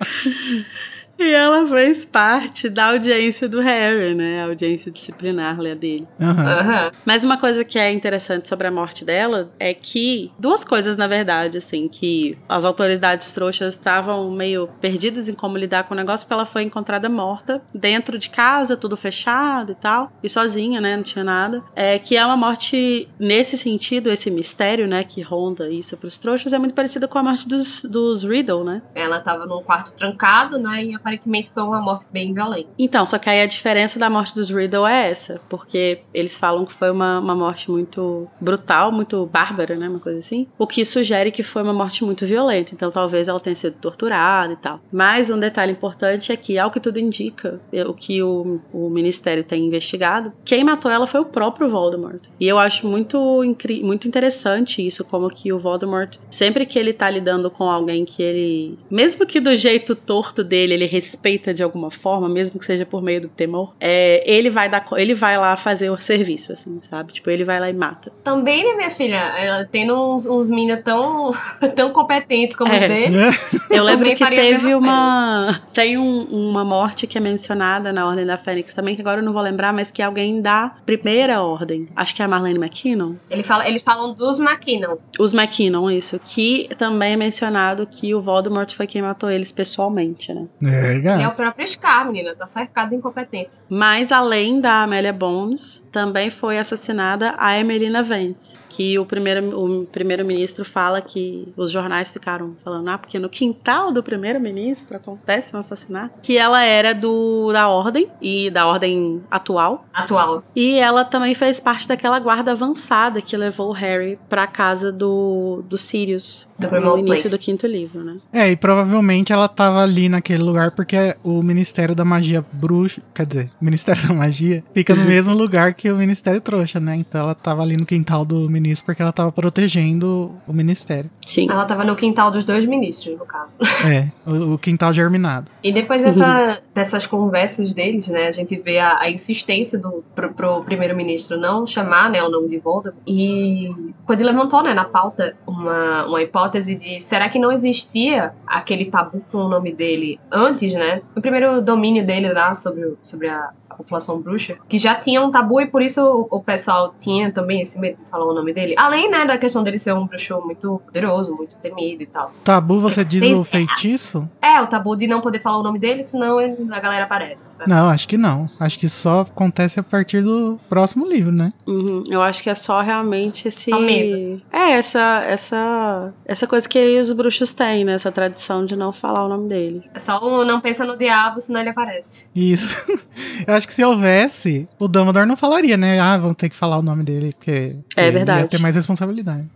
(laughs) E ela fez parte da audiência do Harry, né? A audiência disciplinar lá dele. Aham. Aham. Mas uma coisa que é interessante sobre a morte dela é que duas coisas, na verdade, assim, que as autoridades trouxas estavam meio perdidas em como lidar com o negócio, porque ela foi encontrada morta dentro de casa, tudo fechado e tal, e sozinha, né? Não tinha nada. É que é uma morte nesse sentido, esse mistério, né, que ronda isso pros trouxas, é muito parecida com a morte dos, dos Riddle, né? Ela tava num quarto trancado, né? E aparentemente foi uma morte bem violenta. Então, só que aí a diferença da morte dos Riddle é essa, porque eles falam que foi uma, uma morte muito brutal, muito bárbara, né, uma coisa assim, o que sugere que foi uma morte muito violenta, então talvez ela tenha sido torturada e tal. Mas um detalhe importante é que, ao que tudo indica, o que o, o Ministério tem investigado, quem matou ela foi o próprio Voldemort. E eu acho muito, muito interessante isso, como que o Voldemort, sempre que ele tá lidando com alguém que ele, mesmo que do jeito torto dele, ele respeita de alguma forma, mesmo que seja por meio do temor, é, ele vai dar, ele vai lá fazer o serviço, assim, sabe? Tipo, ele vai lá e mata. Também, né, minha filha? Ela tendo uns, uns meninos tão, (laughs) tão competentes como os É. dele. (laughs) Eu lembro que teve uma. (laughs) Tem um- uma morte que é mencionada na Ordem da Fênix também, que agora eu não vou lembrar, mas que é alguém da primeira ordem. Acho que é a Marlene McKinnon. Ele fala, eles falam dos McKinnon. Os McKinnon, isso. Que também é mencionado que o Voldemort foi quem matou eles pessoalmente, né? É, Ele é o gato. próprio Scar, menina. Tá cercado de incompetência. Mas além da Amélia Bones, também foi assassinada a Emelina Vance. Que o primeiro- o primeiro-ministro fala que os jornais ficaram falando, ah, porque no quintal do primeiro-ministro acontece um assassinato. Que ela era do da ordem, e da ordem atual. Atual. E ela também fez parte daquela guarda avançada que levou o Harry pra casa do, do Sirius. Do no início Place. do quinto livro, né? É, e provavelmente ela tava ali naquele lugar porque o Ministério da Magia Bruxa, quer dizer, o Ministério da Magia fica no (laughs) mesmo lugar que o Ministério Trouxa, né? Então ela tava ali no quintal do ministro porque ela tava protegendo o Ministério. Sim. Ela tava no quintal dos dois ministros, no caso. (laughs) É, o, o quintal germinado. E depois dessa, dessas conversas deles, né, a gente vê a, a insistência do pro, pro primeiro-ministro não chamar, né, o nome de Voldemort. E quando ele levantou, né, na pauta uma, uma hipótese de será que não existia aquele tabu com o nome dele antes, né? No primeiro domínio dele lá sobre, o- sobre a população bruxa, que já tinha um tabu e por isso o, o pessoal tinha também esse medo de falar o nome dele. Além, né, da questão dele ser um bruxo muito poderoso, muito temido e tal. Tabu, você diz Tem- o feitiço? É, o tabu de não poder falar o nome dele, senão a galera aparece, sabe? Não, acho que não. Acho que só acontece a partir do próximo livro, né? Uhum, Eu acho que é só realmente esse. Só medo. É, essa, essa, essa coisa que os bruxos têm, né? Essa tradição de não falar o nome dele. É só o não pensa no diabo, senão ele aparece. Isso. (laughs) Eu acho que se houvesse, o Dumbledore não falaria, né? Ah, vão ter que falar o nome dele, porque É ele verdade. ia ter mais responsabilidade.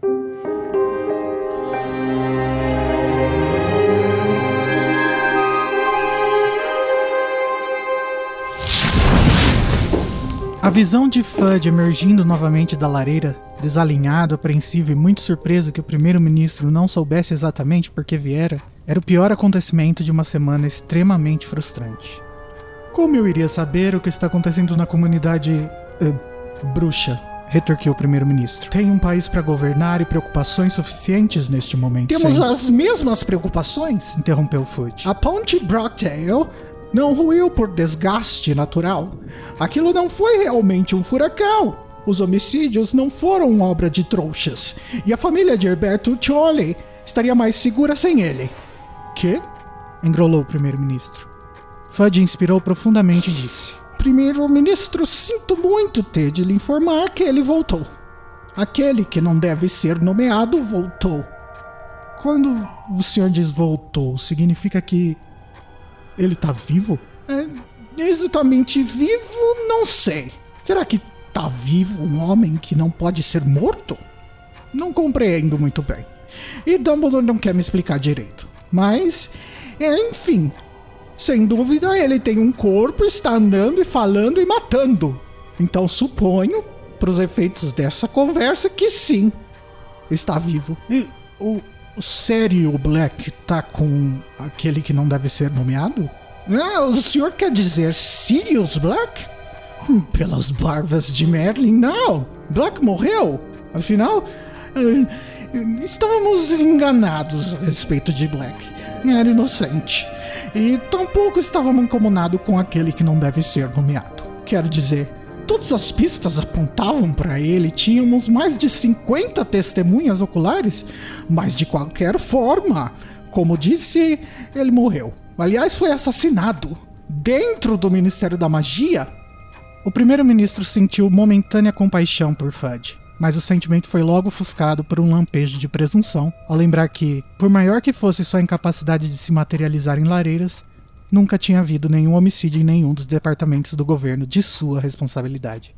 A visão de Fudge emergindo novamente da lareira, desalinhado, apreensivo e muito surpreso que o primeiro-ministro não soubesse exatamente por que viera, era o pior acontecimento de uma semana extremamente frustrante. Como eu iria saber o que está acontecendo na comunidade. eh, bruxa? Retorquiu o primeiro-ministro. Tem um país para governar e preocupações suficientes neste momento. Temos as mesmas preocupações. Interrompeu Fudge. A ponte Brockdale não ruiu por desgaste natural. Aquilo não foi realmente um furacão. Os homicídios não foram obra de trouxas. E a família de Herberto Cioli estaria mais segura sem ele. Que? Engrolou o primeiro-ministro. Fudge inspirou profundamente e disse: Primeiro-ministro, sinto muito ter de lhe informar que ele voltou. Aquele que não deve ser nomeado voltou. Quando o senhor diz voltou, significa que ele tá vivo? É, exatamente vivo, não sei. Será que tá vivo um homem que não pode ser morto? Não compreendo muito bem. E Dumbledore não quer me explicar direito. Mas, enfim. Sem dúvida, ele tem um corpo, está andando e falando e matando. Então suponho, para os efeitos dessa conversa, que sim, está vivo. E o, sério Black tá com aquele que não deve ser nomeado? Ah, o senhor quer dizer Sirius Black? Hum, Pelas barbas de Merlin, não. Black morreu. Afinal, eh, estávamos enganados a respeito de Black. Era inocente. E tampouco estava mancomunado com aquele que não deve ser nomeado. Quero dizer, todas as pistas apontavam para ele, tínhamos mais de 50 testemunhas oculares, mas de qualquer forma, como disse, ele morreu. Aliás, foi assassinado dentro do Ministério da Magia. O primeiro-ministro sentiu momentânea compaixão por Fudge, mas o sentimento foi logo ofuscado por um lampejo de presunção, ao lembrar que, por maior que fosse sua incapacidade de se materializar em lareiras, nunca tinha havido nenhum homicídio em nenhum dos departamentos do governo de sua responsabilidade.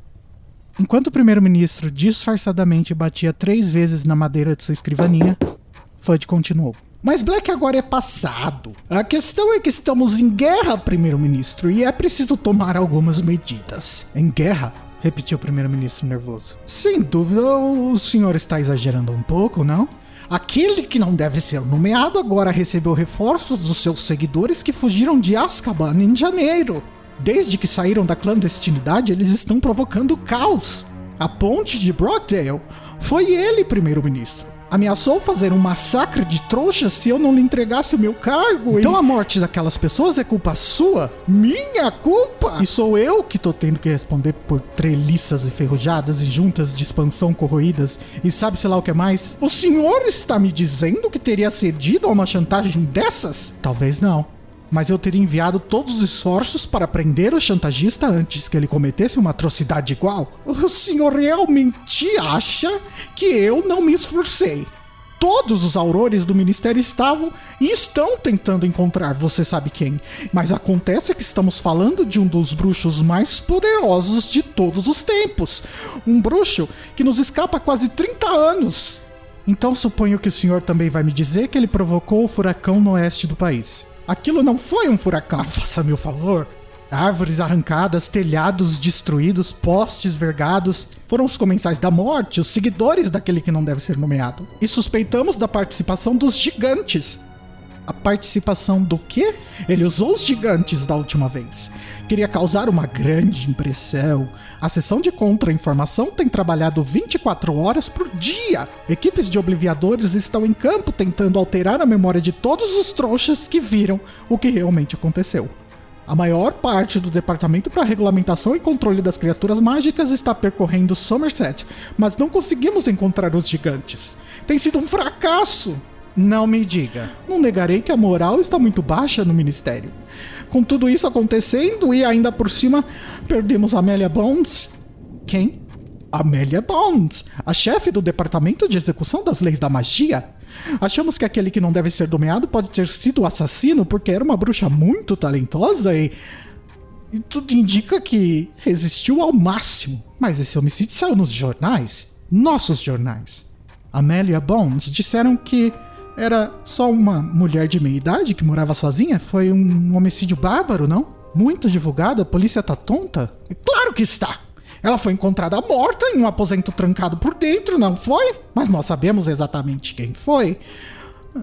Enquanto o primeiro-ministro disfarçadamente batia três vezes na madeira de sua escrivaninha, Fudge continuou. Mas Black agora é passado. A questão é que estamos em guerra, primeiro-ministro, e é preciso tomar algumas medidas. Em guerra? Repetiu o primeiro-ministro nervoso. Sem dúvida, o senhor está exagerando um pouco, não? Aquele que não deve ser nomeado agora recebeu reforços dos seus seguidores que fugiram de Azkaban em janeiro. Desde que saíram da clandestinidade, eles estão provocando caos. A ponte de Brockdale foi ele, primeiro-ministro ameaçou fazer um massacre de trouxas se eu não lhe entregasse o meu cargo. Então a morte daquelas pessoas é culpa sua? Minha culpa? E sou eu que tô tendo que responder por treliças enferrujadas e juntas de expansão corroídas e sabe-se lá o que mais? O senhor está me dizendo que teria cedido a uma chantagem dessas? Talvez não mas eu teria enviado todos os esforços para prender o chantagista antes que ele cometesse uma atrocidade igual. O senhor realmente acha que eu não me esforcei? Todos os aurores do ministério estavam e estão tentando encontrar você sabe quem. Mas acontece que estamos falando de um dos bruxos mais poderosos de todos os tempos. Um bruxo que nos escapa há quase 30 anos. Então suponho que o senhor também vai me dizer que ele provocou o furacão no oeste do país. Aquilo não foi um furacão, faça-me o favor. Árvores arrancadas, telhados destruídos, postes vergados. Foram os comensais da morte, os seguidores daquele que não deve ser nomeado. E suspeitamos da participação dos gigantes. A participação do quê? Ele usou os gigantes da última vez. Queria causar uma grande impressão. A seção de contra-informação tem trabalhado 24 horas por dia. Equipes de obliviadores estão em campo tentando alterar a memória de todos os trouxas que viram o que realmente aconteceu. A maior parte do Departamento para Regulamentação e Controle das Criaturas Mágicas está percorrendo Somerset, mas não conseguimos encontrar os gigantes. Tem sido um fracasso! Não me diga. Não negarei que a moral está muito baixa no ministério. Com tudo isso acontecendo e ainda por cima perdemos Amélia Bones. Quem? Amélia Bones, a chefe do Departamento de Execução das Leis da Magia. Achamos que aquele que não deve ser nomeado pode ter sido o assassino porque era uma bruxa muito talentosa e. E tudo indica que resistiu ao máximo. Mas esse homicídio saiu nos jornais. Nossos jornais. Amélia Bones disseram que era só uma mulher de meia idade que morava sozinha? Foi um homicídio bárbaro, não? Muito divulgado? A polícia tá tonta? É claro que está! Ela foi encontrada morta em um aposento trancado por dentro, não foi? Mas nós sabemos exatamente quem foi.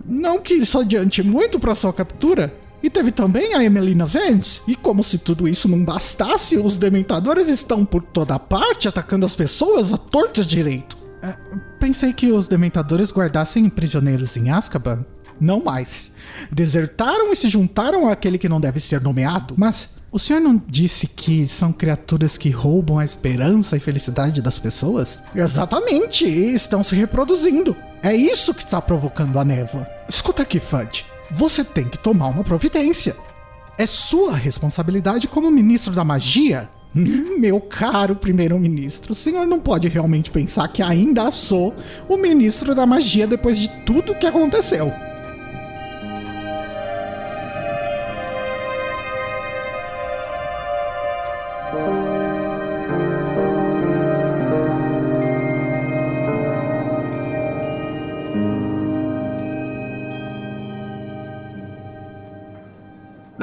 Não que isso adiante muito para sua captura. E teve também a Emelina Vance. E como se tudo isso não bastasse, os dementadores estão por toda parte atacando as pessoas a torta direito. É, pensei que os dementadores guardassem prisioneiros em Azkaban. Não mais. Desertaram e se juntaram àquele que não deve ser nomeado. Mas o senhor não disse que são criaturas que roubam a esperança e felicidade das pessoas? Exatamente, e estão se reproduzindo. É isso que está provocando a névoa. Escuta aqui, Fudge. Você tem que tomar uma providência. É sua responsabilidade como ministro da magia (laughs) Meu caro primeiro-ministro, o senhor não pode realmente pensar que ainda sou o ministro da magia depois de tudo que aconteceu.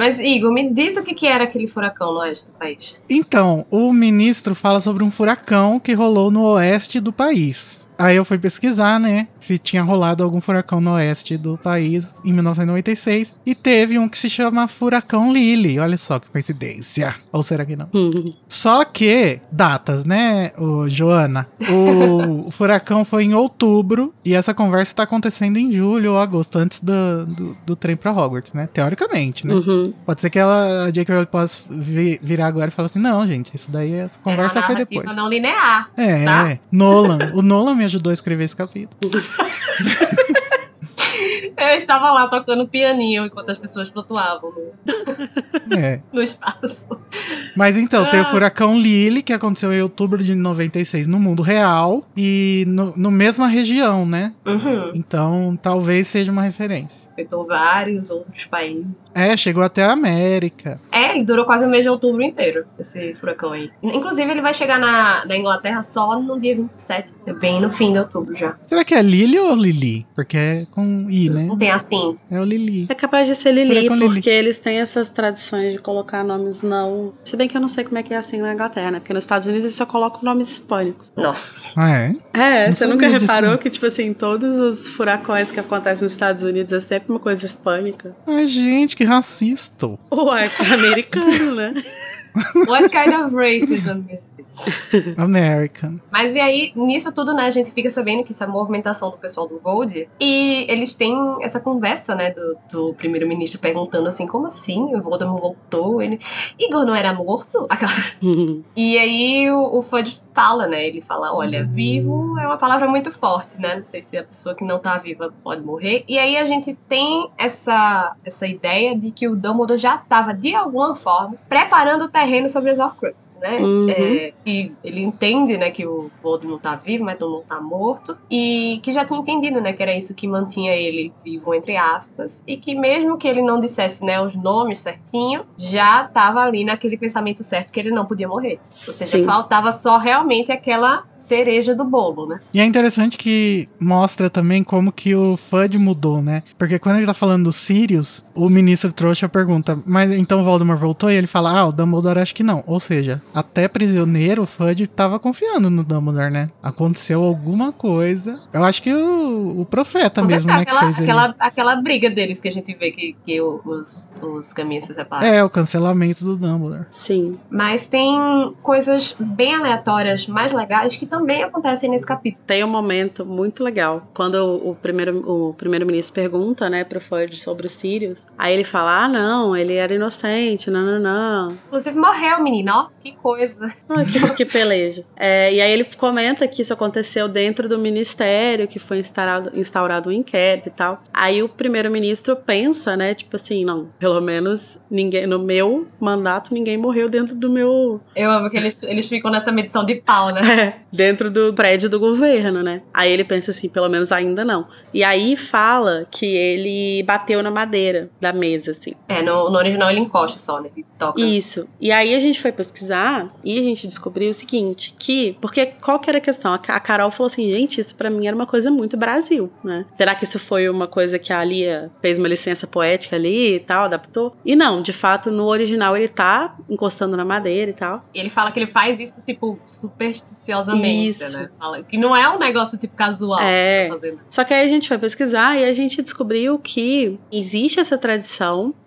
Mas, Igor, me diz o que, que era aquele furacão no oeste do país. Então, o ministro fala sobre um furacão que rolou no oeste do país. Aí eu fui pesquisar, né, se tinha rolado algum furacão no oeste do país em 1996. E teve um que se chama Furacão Lily. Olha só que coincidência. Ou será que não? Só que, datas, né, ô, Joana? O, o (laughs) furacão foi em outubro e essa conversa tá acontecendo em julho ou agosto, antes do, do, do trem pra Hogwarts, né? Teoricamente, né? Uhum. Pode ser que ela, a J.K. Possa vi- virar agora e falar assim: não, gente, isso daí, essa conversa é foi depois. não linear. É, tá? Nolan. O Nolan me ajudou a escrever esse capítulo. (laughs) Eu estava lá tocando pianinho enquanto as pessoas flutuavam no, (laughs) É. (laughs) no espaço. Mas então, tem o Ah. furacão Lily, que aconteceu em outubro de 96 no mundo real e no, no mesma região, né? Uhum. Então, talvez seja uma referência. Afetou vários outros países. É, chegou até a América. É, e durou quase o mês de outubro inteiro, esse furacão aí. Inclusive, ele vai chegar na, na Inglaterra só no dia 27, é bem no fim de outubro já. Será que é Lily ou Lili? Porque é com I, né? Não tem assim. É o Lili. É capaz de ser Lili, Furacão Lili. porque eles têm essas tradições de colocar nomes não. Se bem que eu não sei como é que é assim na Inglaterra, né? Porque nos Estados Unidos eles só colocam nomes hispânicos. Nossa. Ah, é? É, Não você nunca disso, reparou não. que, tipo assim, todos os furacões que acontecem nos Estados Unidos é sempre uma coisa hispânica? Ai, gente, que racista. Ué, é americano, né? (laughs) What kind of racism is this? American. Mas e aí, nisso tudo, né, a gente fica sabendo que isso é movimentação do pessoal do Vold. E eles têm essa conversa, né, do, do primeiro-ministro perguntando assim, como assim? O Voldemort voltou? Ele, Igor não era morto? (laughs) (laughs) E aí o, o Fudge fala, né, ele fala, olha, vivo é uma palavra muito forte, né? Não sei se a pessoa que não tá viva pode morrer. E aí a gente tem essa, essa ideia de que o Dumbledore já tava, de alguma forma, preparando o terreno sobre as Horcruxes, né? Uhum. É, e ele entende, né, que o Voldemort tá vivo, mas não tá morto. E que já tinha entendido, né, que era isso que mantinha ele vivo, entre aspas. E que mesmo que ele não dissesse, né, os nomes certinho, já tava ali naquele pensamento certo que ele não podia morrer. Ou seja, Sim. faltava só realmente aquela cereja do bolo, né? E é interessante que mostra também como que o FUD mudou, né? Porque quando ele tá falando do Sirius, o ministro trouxa pergunta, mas então o Voldemort voltou? E ele fala, ah, o Dumbledore acho que não. Ou seja, até prisioneiro, o FUD tava confiando no Dumbledore, né? Aconteceu alguma coisa. Eu acho que o, o profeta mesmo, né, que aquela, fez ele. aquela, aquela briga deles que a gente vê que, que os, os caminhos se separam. É, o cancelamento do Dumbledore. Sim. Mas tem coisas bem aleatórias, mais legais, que também acontecem nesse capítulo. Tem um momento muito legal. Quando o, o primeiro, o primeiro-ministro pergunta, né, pro Fudge sobre o Sirius, aí ele fala, ah, não, ele era inocente, não, não, não. Inclusive morreu, menina, ó, que coisa. Ah, que, que peleja. É, e aí ele comenta que isso aconteceu dentro do ministério, que foi instaurado, instaurado um inquérito e tal. Aí o primeiro-ministro pensa, né, tipo assim, não, pelo menos ninguém, no meu mandato, ninguém morreu dentro do meu, Eu amo que eles, eles ficam nessa medição de pau, né? é, dentro do prédio do governo, né? Aí ele pensa assim, pelo menos ainda não. E aí fala que ele bateu na madeira da mesa, assim. É, no, no original ele encosta só, né? Ele toca. Isso. E aí a gente foi pesquisar e a gente descobriu o seguinte, que porque qual que era a questão? A Ca- a Carol falou assim, gente, isso pra mim era uma coisa muito Brasil, né? Será que isso foi uma coisa que a Lia fez uma licença poética ali e tal, adaptou? E não, de fato, no original ele tá encostando na madeira e tal. E ele fala que ele faz isso, tipo, supersticiosamente, Isso. né? Fala que não é um negócio, tipo, casual. É. que tá. Só que aí a gente foi pesquisar e a gente descobriu que existe essa tradição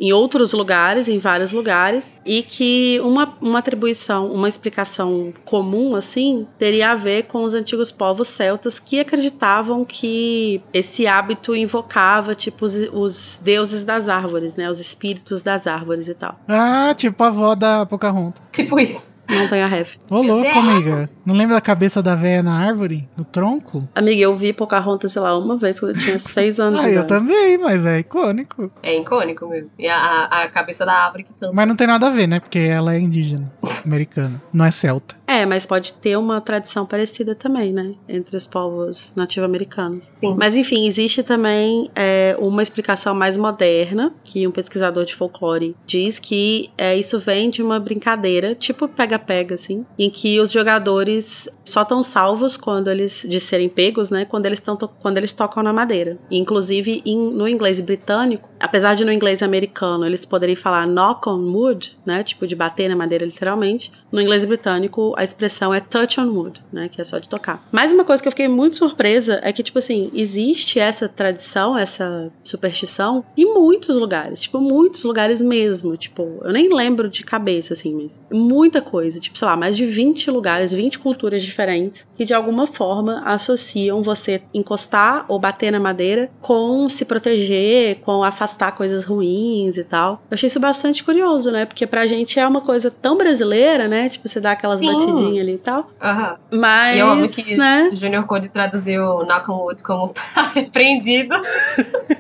em outros lugares, em vários lugares, e que uma, uma atribuição, uma explicação comum, assim, teria a ver com os antigos povos celtas que acreditavam que esse hábito invocava, tipo, os, os deuses das árvores, né? Os espíritos das árvores e tal. Ah, tipo a avó da Pocahontas. Tipo isso. Não tenho a ref. Ô, louco, amiga. Não lembra da cabeça da véia na árvore? No tronco? Amiga, eu vi Pocahontas, sei lá, uma vez quando eu tinha seis anos Ah, de eu idade. também, mas é icônico. É icônico mesmo. E a, a, a cabeça da árvore que tampa. Mas não tem nada a ver, né? Porque ela é indígena, americana. Não é celta. É, mas pode ter uma tradição parecida também, né? Entre os povos nativo-americanos. Sim. Mas enfim, existe também é, uma explicação mais moderna, que um pesquisador de folclore diz que é, isso vem de uma brincadeira, tipo pega-pega, assim, em que os jogadores só estão salvos quando eles de serem pegos, né? Quando eles estão quando eles tocam na madeira. E, inclusive em, no inglês britânico, apesar de no inglês americano eles poderem falar knock on wood, né? Tipo de bater na madeira literalmente. No inglês britânico a expressão é touch on wood, né? Que é só de tocar. Mais uma coisa que eu fiquei muito surpresa é que tipo assim existe essa tradição, essa superstição em muitos lugares, tipo muitos lugares mesmo. Tipo eu nem lembro de cabeça assim, mas muita coisa, tipo sei lá mais de 20 lugares, 20 culturas diferentes que de alguma forma associam você encostar ou bater na madeira com se proteger, com afastar coisas ruins e tal. Eu achei isso bastante curioso, né? Porque pra gente é uma coisa tão brasileira, né? Tipo, você dá aquelas Sim. Batidinhas ali e tal. Aham. Mas, E eu amo que né? Junior Code traduziu Wood como (laughs) tá repreendido. (laughs)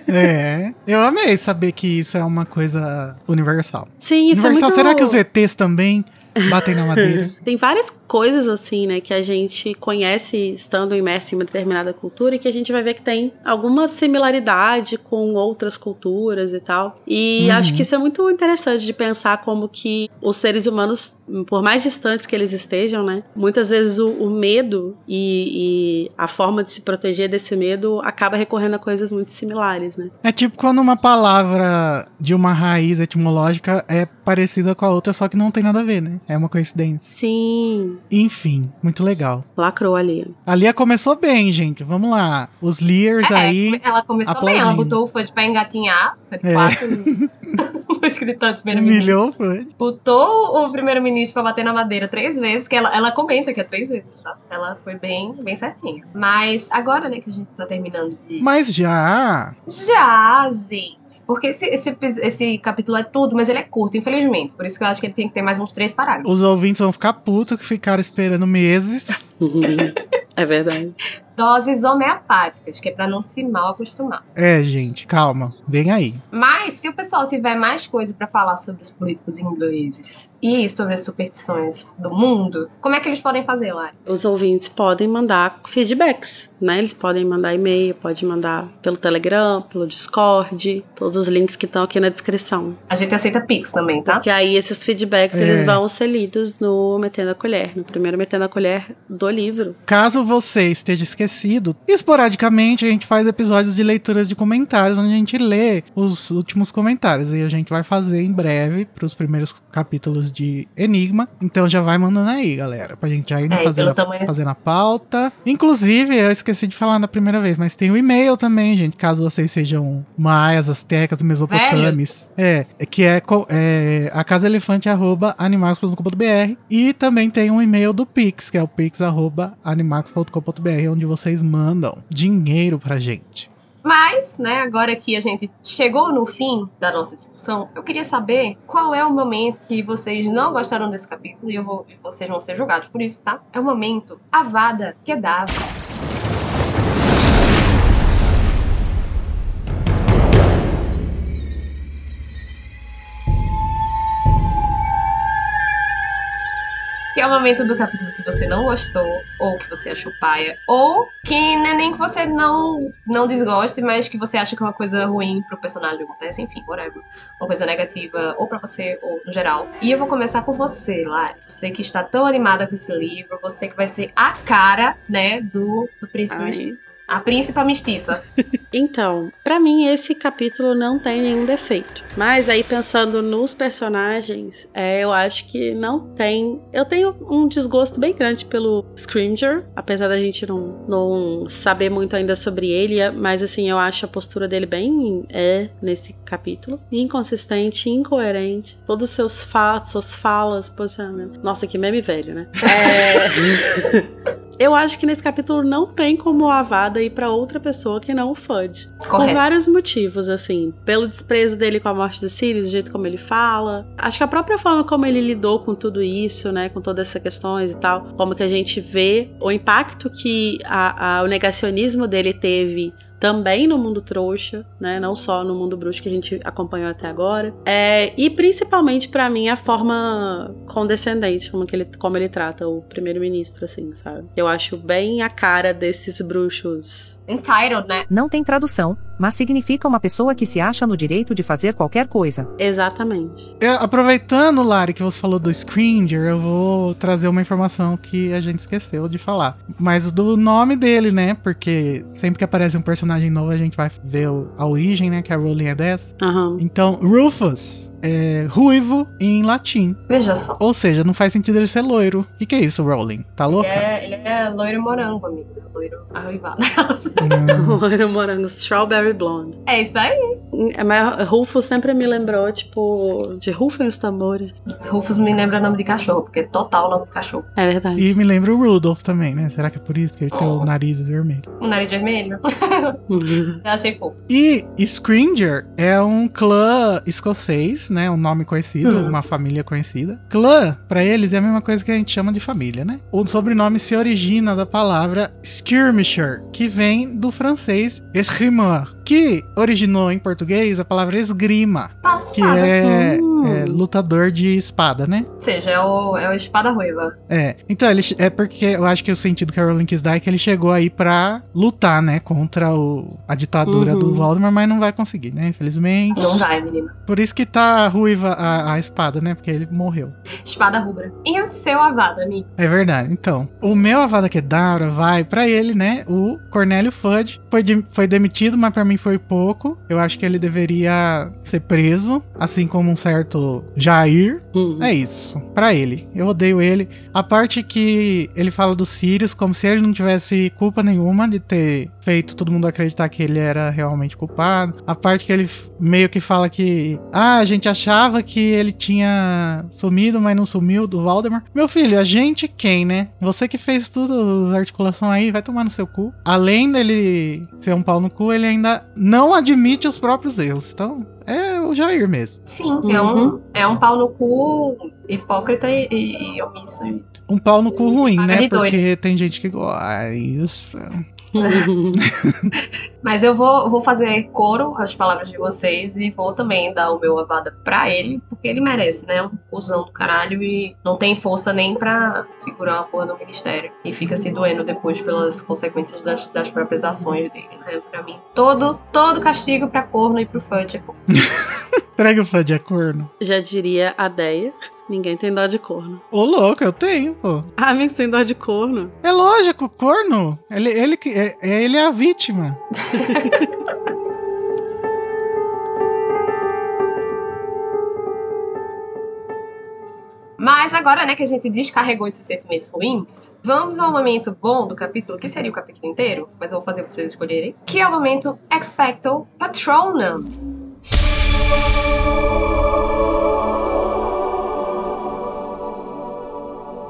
É. Eu amei saber que isso é uma coisa universal. Sim, isso universal, é muito... será que os ETs também batem na madeira? (laughs) Tem várias coisas assim, né, que a gente conhece estando imerso em uma determinada cultura e que a gente vai ver que tem alguma similaridade com outras culturas e tal. E Uhum. acho que isso é muito interessante de pensar como que os seres humanos, por mais distantes que eles estejam, né, muitas vezes o, o medo e, e a forma de se proteger desse medo acaba recorrendo a coisas muito similares, né? É tipo quando uma palavra de uma raiz etimológica é parecida com a outra, só que não tem nada a ver, né? É uma coincidência. Sim, Enfim, muito legal. lacrou ali. A Lia começou bem, gente. Vamos lá. Os Lears É, aí. ela começou bem, ela aplaudindo. botou o Fudge pra engatinhar, fica de É. quatro (laughs) do primeiro-ministro. Humilhou, foi. Botou o primeiro-ministro pra bater na madeira três vezes, que ela, ela comenta que é três vezes, tá? Ela foi bem, bem certinha. Mas agora, né, que a gente tá terminando de. Mas já. Já, gente. Porque esse, esse, esse capítulo é tudo, mas ele é curto, infelizmente. Por isso que eu acho que ele tem que ter mais uns três parágrafos. Os ouvintes vão ficar putos que ficaram esperando meses. (laughs) é verdade. Doses homeopáticas, que é pra não se mal acostumar. É, gente, calma. Vem aí. Mas se o pessoal tiver mais coisa pra falar sobre os políticos ingleses e sobre as superstições do mundo, como é que eles podem fazer, Lari? os ouvintes podem mandar feedbacks, né? Eles podem mandar e-mail, pode mandar pelo Telegram, pelo Discord, todos os links que estão aqui na descrição. A gente aceita Pix também, tá? Porque aí esses feedbacks É. eles vão ser lidos no Metendo a Colher, no primeiro Metendo a Colher do livro. Caso você esteja esquecido, esporadicamente a gente faz episódios de leituras de comentários, onde a gente lê os últimos comentários. E a gente vai fazer em breve pros primeiros capítulos de Enigma. Então já vai mandando aí, galera, pra gente já ir É, fazer, a, tamanho- fazer na pauta. Inclusive, eu esqueci de falar na primeira vez, mas tem o e-mail também, gente, caso vocês sejam maias, astecas, mesopotâmios. É, que é, é acasaelefante.animax.com.br e também tem um e-mail do Pix, que é o pix.animax.com.br, onde vocês mandam dinheiro pra gente. Mas, né, agora que a gente chegou no fim da nossa discussão, eu queria saber qual é o momento que vocês não gostaram desse capítulo e eu vou, vocês vão ser julgados por isso, tá? É o momento Avada Kedavra. Que é momento do capítulo que você não gostou, ou que você achou paia, ou que não é nem que você não, não desgoste, mas que você acha que é uma coisa ruim pro personagem acontece, enfim, whatever. Uma coisa negativa, ou pra você, ou no geral. E eu vou começar por você, Lari. Você que está tão animada com esse livro, você que vai ser a cara, né, do, do príncipe Ai. mestiço. A príncipa mestiça. (laughs) Então, pra mim esse capítulo não tem nenhum defeito. Mas aí pensando nos personagens, é, eu acho que não tem. Eu tenho um desgosto bem grande pelo Scrimger, apesar da gente não, não saber muito ainda sobre ele, mas assim, eu acho a postura dele bem é nesse capítulo. Inconsistente, incoerente. Todos os seus fatos, suas falas, poxa, nossa, que meme velho, né? É. (laughs) Eu acho que nesse capítulo não tem como a Avada ir pra outra pessoa que não o Fudge. Por Correto. vários motivos, assim. Pelo desprezo dele com a morte do Sirius, do jeito como ele fala. Acho que a própria forma como ele lidou com tudo isso, né? Com todas essas questões e tal. Como que a gente vê o impacto que a- a- o negacionismo dele teve também no mundo trouxa, né? Não só no mundo bruxo que a gente acompanhou até agora. É, e principalmente pra mim a forma condescendente como, que ele, como ele trata o primeiro-ministro, assim, sabe? Eu acho bem a cara desses bruxos Entitled, né? Não tem tradução, mas significa uma pessoa que se acha no direito de fazer qualquer coisa. Exatamente. É, aproveitando, Lari, que você falou do Scringer, eu vou trazer uma informação que a gente esqueceu de falar. Mas do nome dele, né? Porque sempre que aparece um personagem novo, a gente vai ver a origem, né? Que a Rowling é dessa. Aham. Então, Rufus é ruivo em latim. Veja só. Ou seja, não faz sentido ele ser loiro. O que, que é isso, Rowling? Tá Ele louca? é, ele é loiro morango, amigo. Loiro arruivado. Hum, (laughs) Loiro morango, strawberry blonde. é isso aí. É, Mas Rufo sempre me lembrou, tipo, de Rufem os tambores. Rufus me lembra nome de cachorro, porque é total nome de cachorro. É verdade. e me lembra o Rudolph também, né? Será que é por isso que ele tem o Oh. nariz vermelho? O nariz vermelho. (laughs) (laughs) Eu achei fofo. E Scringer é um clã escocês, né? Um nome conhecido, Hum. uma família conhecida. Clã, pra eles, é a mesma coisa que a gente chama de família, né? O sobrenome se origina da palavra skirmisher, que vem do francês esgrimeur, que originou em português a palavra esgrima, que Passada. é, Hum. é lutador de espada, né? Ou seja, é o, é o espada ruiva. É, então ele é porque eu acho que o sentido que a Rowling quis dar é que ele chegou aí pra lutar, né, contra o, a ditadura Uhum. do Voldemort, mas não vai conseguir, né, infelizmente. Não vai, menina. Por isso que tá ruiva a, a espada, né, porque ele morreu. Espada rubra. E o seu avada, amigo? É verdade. Então, o meu Avada Kedavra vai pra ele, né, o Cornélio Fudge. Foi, de- foi demitido, mas pra mim foi pouco. Eu acho que ele deveria ser preso, assim como um certo Jair. Hum. É isso, pra ele. Eu odeio ele. A parte que ele fala do Sirius como se ele não tivesse culpa nenhuma de ter feito todo mundo acreditar que ele era realmente culpado. A parte que ele meio que fala que, ah, a gente achava que ele tinha sumido, mas não sumiu do Voldemort. Meu filho, a gente quem, né? Você que fez tudo, as articulação aí, vai tomar no seu cu. Além dele ser um pau no cu, ele ainda não admite os próprios erros. Então, é o Jair mesmo. Sim, é, um, Uhum. é um pau no cu hipócrita e, e, e omisso. Um pau no cu ruim, né? Porque tem gente que gosta. (laughs) Mas eu vou, vou fazer coro às palavras de vocês e vou também dar o meu avada pra ele, porque ele merece, né? Um cuzão do caralho e não tem força nem pra segurar uma porra do ministério. E fica se doendo depois pelas consequências das, das próprias ações dele, né? Pra mim, todo, todo castigo pra corno e pro fudge é pouco. Entrega o fã de corno. Já diria a Deia. Ninguém tem dó de corno. Ô, louco, eu tenho, pô. Ah, você tem dó de corno? É lógico, corno. Ele, ele, é, é- ele é a vítima. (laughs) Mas agora, né, que a gente descarregou esses sentimentos ruins, vamos ao momento bom do capítulo, que seria o capítulo inteiro, mas eu vou fazer vocês escolherem, que é o momento Expecto Patronum.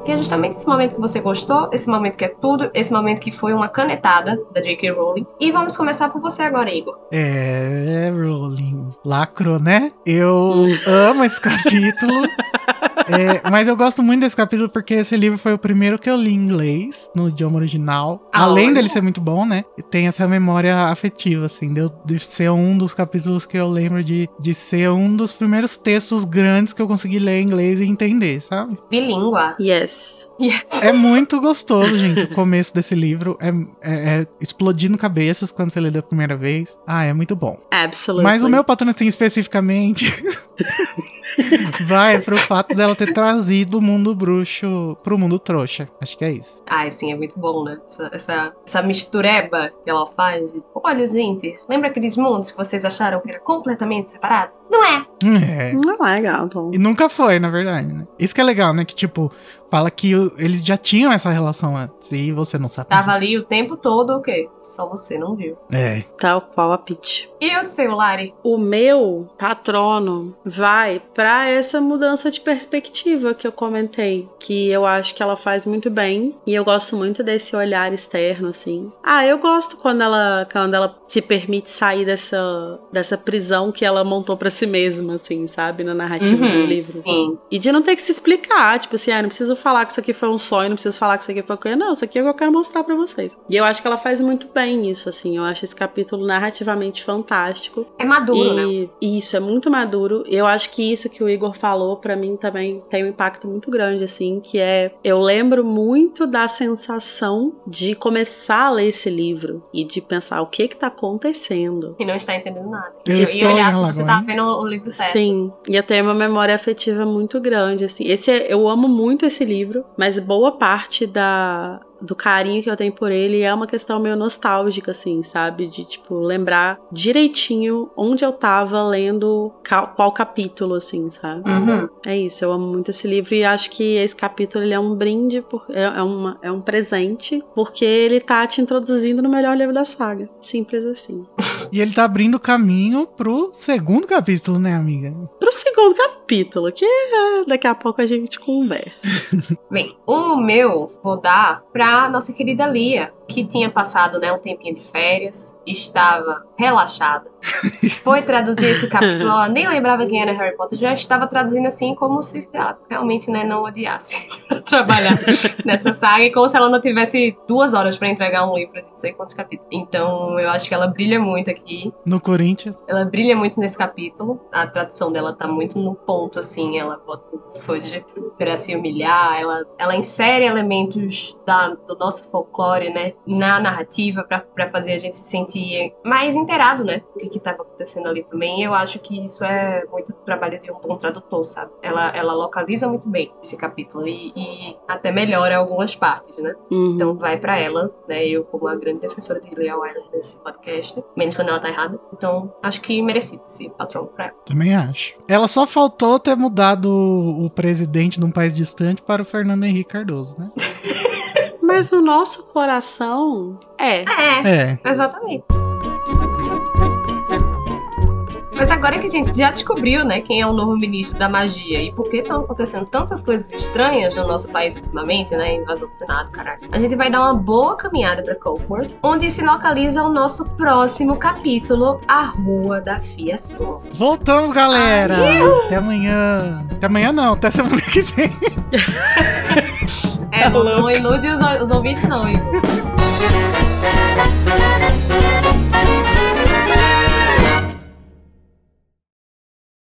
Que é justamente esse momento que você gostou, esse momento que é tudo, esse momento que foi uma canetada da J.K. Rowling. E vamos começar por você agora, Igor. É, Rowling. Lacro, né? Eu amo esse capítulo. (laughs) É, mas eu gosto muito desse capítulo porque esse livro foi o primeiro que eu li em inglês, no idioma original. Ah, Além olha. dele ser muito bom, né? Tem essa memória afetiva, assim, de, eu- de ser um dos capítulos que eu lembro de, de ser um dos primeiros textos grandes que eu consegui ler em inglês e entender, sabe? Bilíngua. Yes. Yes. É muito gostoso, gente. O começo desse livro é, é, é explodindo cabeças quando você lê da primeira vez. Ah, é muito bom. Absolutely. Mas o meu patrocínio especificamente (laughs) (laughs) vai pro fato dela ter trazido o mundo bruxo pro mundo trouxa. Acho que é isso. Ai, sim, é muito bom, né? Essa, essa, essa mistureba que ela faz. De, Olha, gente, lembra aqueles mundos que vocês acharam que eram completamente separados? Não é! É. Não é, gato. E nunca foi, na verdade, né? Isso que é legal, né? Que, tipo, fala que eles já tinham essa relação antes e você não sabe. Tava ali o tempo todo, o quê? Só você não viu. É. Tal qual a Peach. E o seu, Lari? O meu patrono vai pra essa mudança de perspectiva que eu comentei, que eu acho que ela faz muito bem e eu gosto muito desse olhar externo assim. Ah, eu gosto quando ela quando ela se permite sair dessa dessa prisão que ela montou pra si mesma assim, sabe, na narrativa Uhum, dos livros. Sim. E de não ter que se explicar, tipo assim, ah, não preciso preciso falar que isso aqui foi um sonho, não preciso falar que isso aqui foi coisa. Não, isso aqui é o que eu quero mostrar para vocês. E eu acho que ela faz muito bem isso, assim. Eu acho esse capítulo narrativamente fantástico. É maduro, e né? isso, é muito maduro. Eu acho que isso que o Igor falou, para mim, também tem um impacto muito grande, assim, que é. Eu lembro muito da sensação de começar a ler esse livro e de pensar o que que tá acontecendo. E não está entendendo nada. Eu e, estou e olhar se você tá vendo o livro certo. Sim, e eu tenho uma memória afetiva muito grande, assim. Esse é- eu amo muito esse livro, mas boa parte da do carinho que eu tenho por ele é uma questão meio nostálgica, assim, sabe? De, tipo, lembrar direitinho onde eu tava lendo qual capítulo, assim, sabe? Uhum. É isso, eu amo muito esse livro e acho que esse capítulo ele é um brinde, por, é, é, uma, é um presente, porque ele tá te introduzindo no melhor livro da saga. Simples assim. (laughs) E ele tá abrindo caminho pro segundo capítulo, né, amiga? Pro segundo capítulo, que é, daqui a pouco a gente conversa. (laughs) Bem, o meu vou dar pra nossa querida Lia, que tinha passado né, um tempinho de férias, estava relaxada. Foi traduzir esse capítulo, ela nem lembrava quem era Harry Potter, já estava traduzindo assim como se ela realmente né, não odiasse (laughs) trabalhar nessa saga, e como se ela não tivesse duas horas pra entregar um livro de não sei quantos capítulos. Então eu acho que ela brilha muito aqui. No Corinthians. Ela brilha muito nesse capítulo. A tradução dela tá muito no ponto, assim. Ela bota o Fudge pra se humilhar. Ela, ela insere elementos da, do nosso folclore, né? Na narrativa, pra, pra fazer a gente se sentir mais inteirado, né? O que que tava acontecendo ali também. Eu acho que isso é muito trabalho de um bom tradutor, sabe? Ela, ela localiza muito bem esse capítulo. E, e até melhora algumas partes, né? Uhum. Então vai pra ela, né? Eu, como a grande defensora de Leah Wyler nesse podcast, menos quando ela tá errada. Então, acho que merecido esse patrão pra ela. Também acho. Ela só faltou ter mudado o o presidente de um país distante para o Fernando Henrique Cardoso, né? (laughs) Mas o nosso coração é. É, É. exatamente. Mas agora que a gente já descobriu, né, quem é o novo ministro da magia e por que estão acontecendo tantas coisas estranhas no nosso país ultimamente, né, invasão do Senado, caralho. A gente vai dar uma boa caminhada pra Coldport, onde se localiza o nosso próximo capítulo, a Rua da Fiação. Voltamos, galera! Até amanhã. Até amanhã não, até semana que vem. (laughs) É, não, não ilude os, os ouvintes, não, Igor.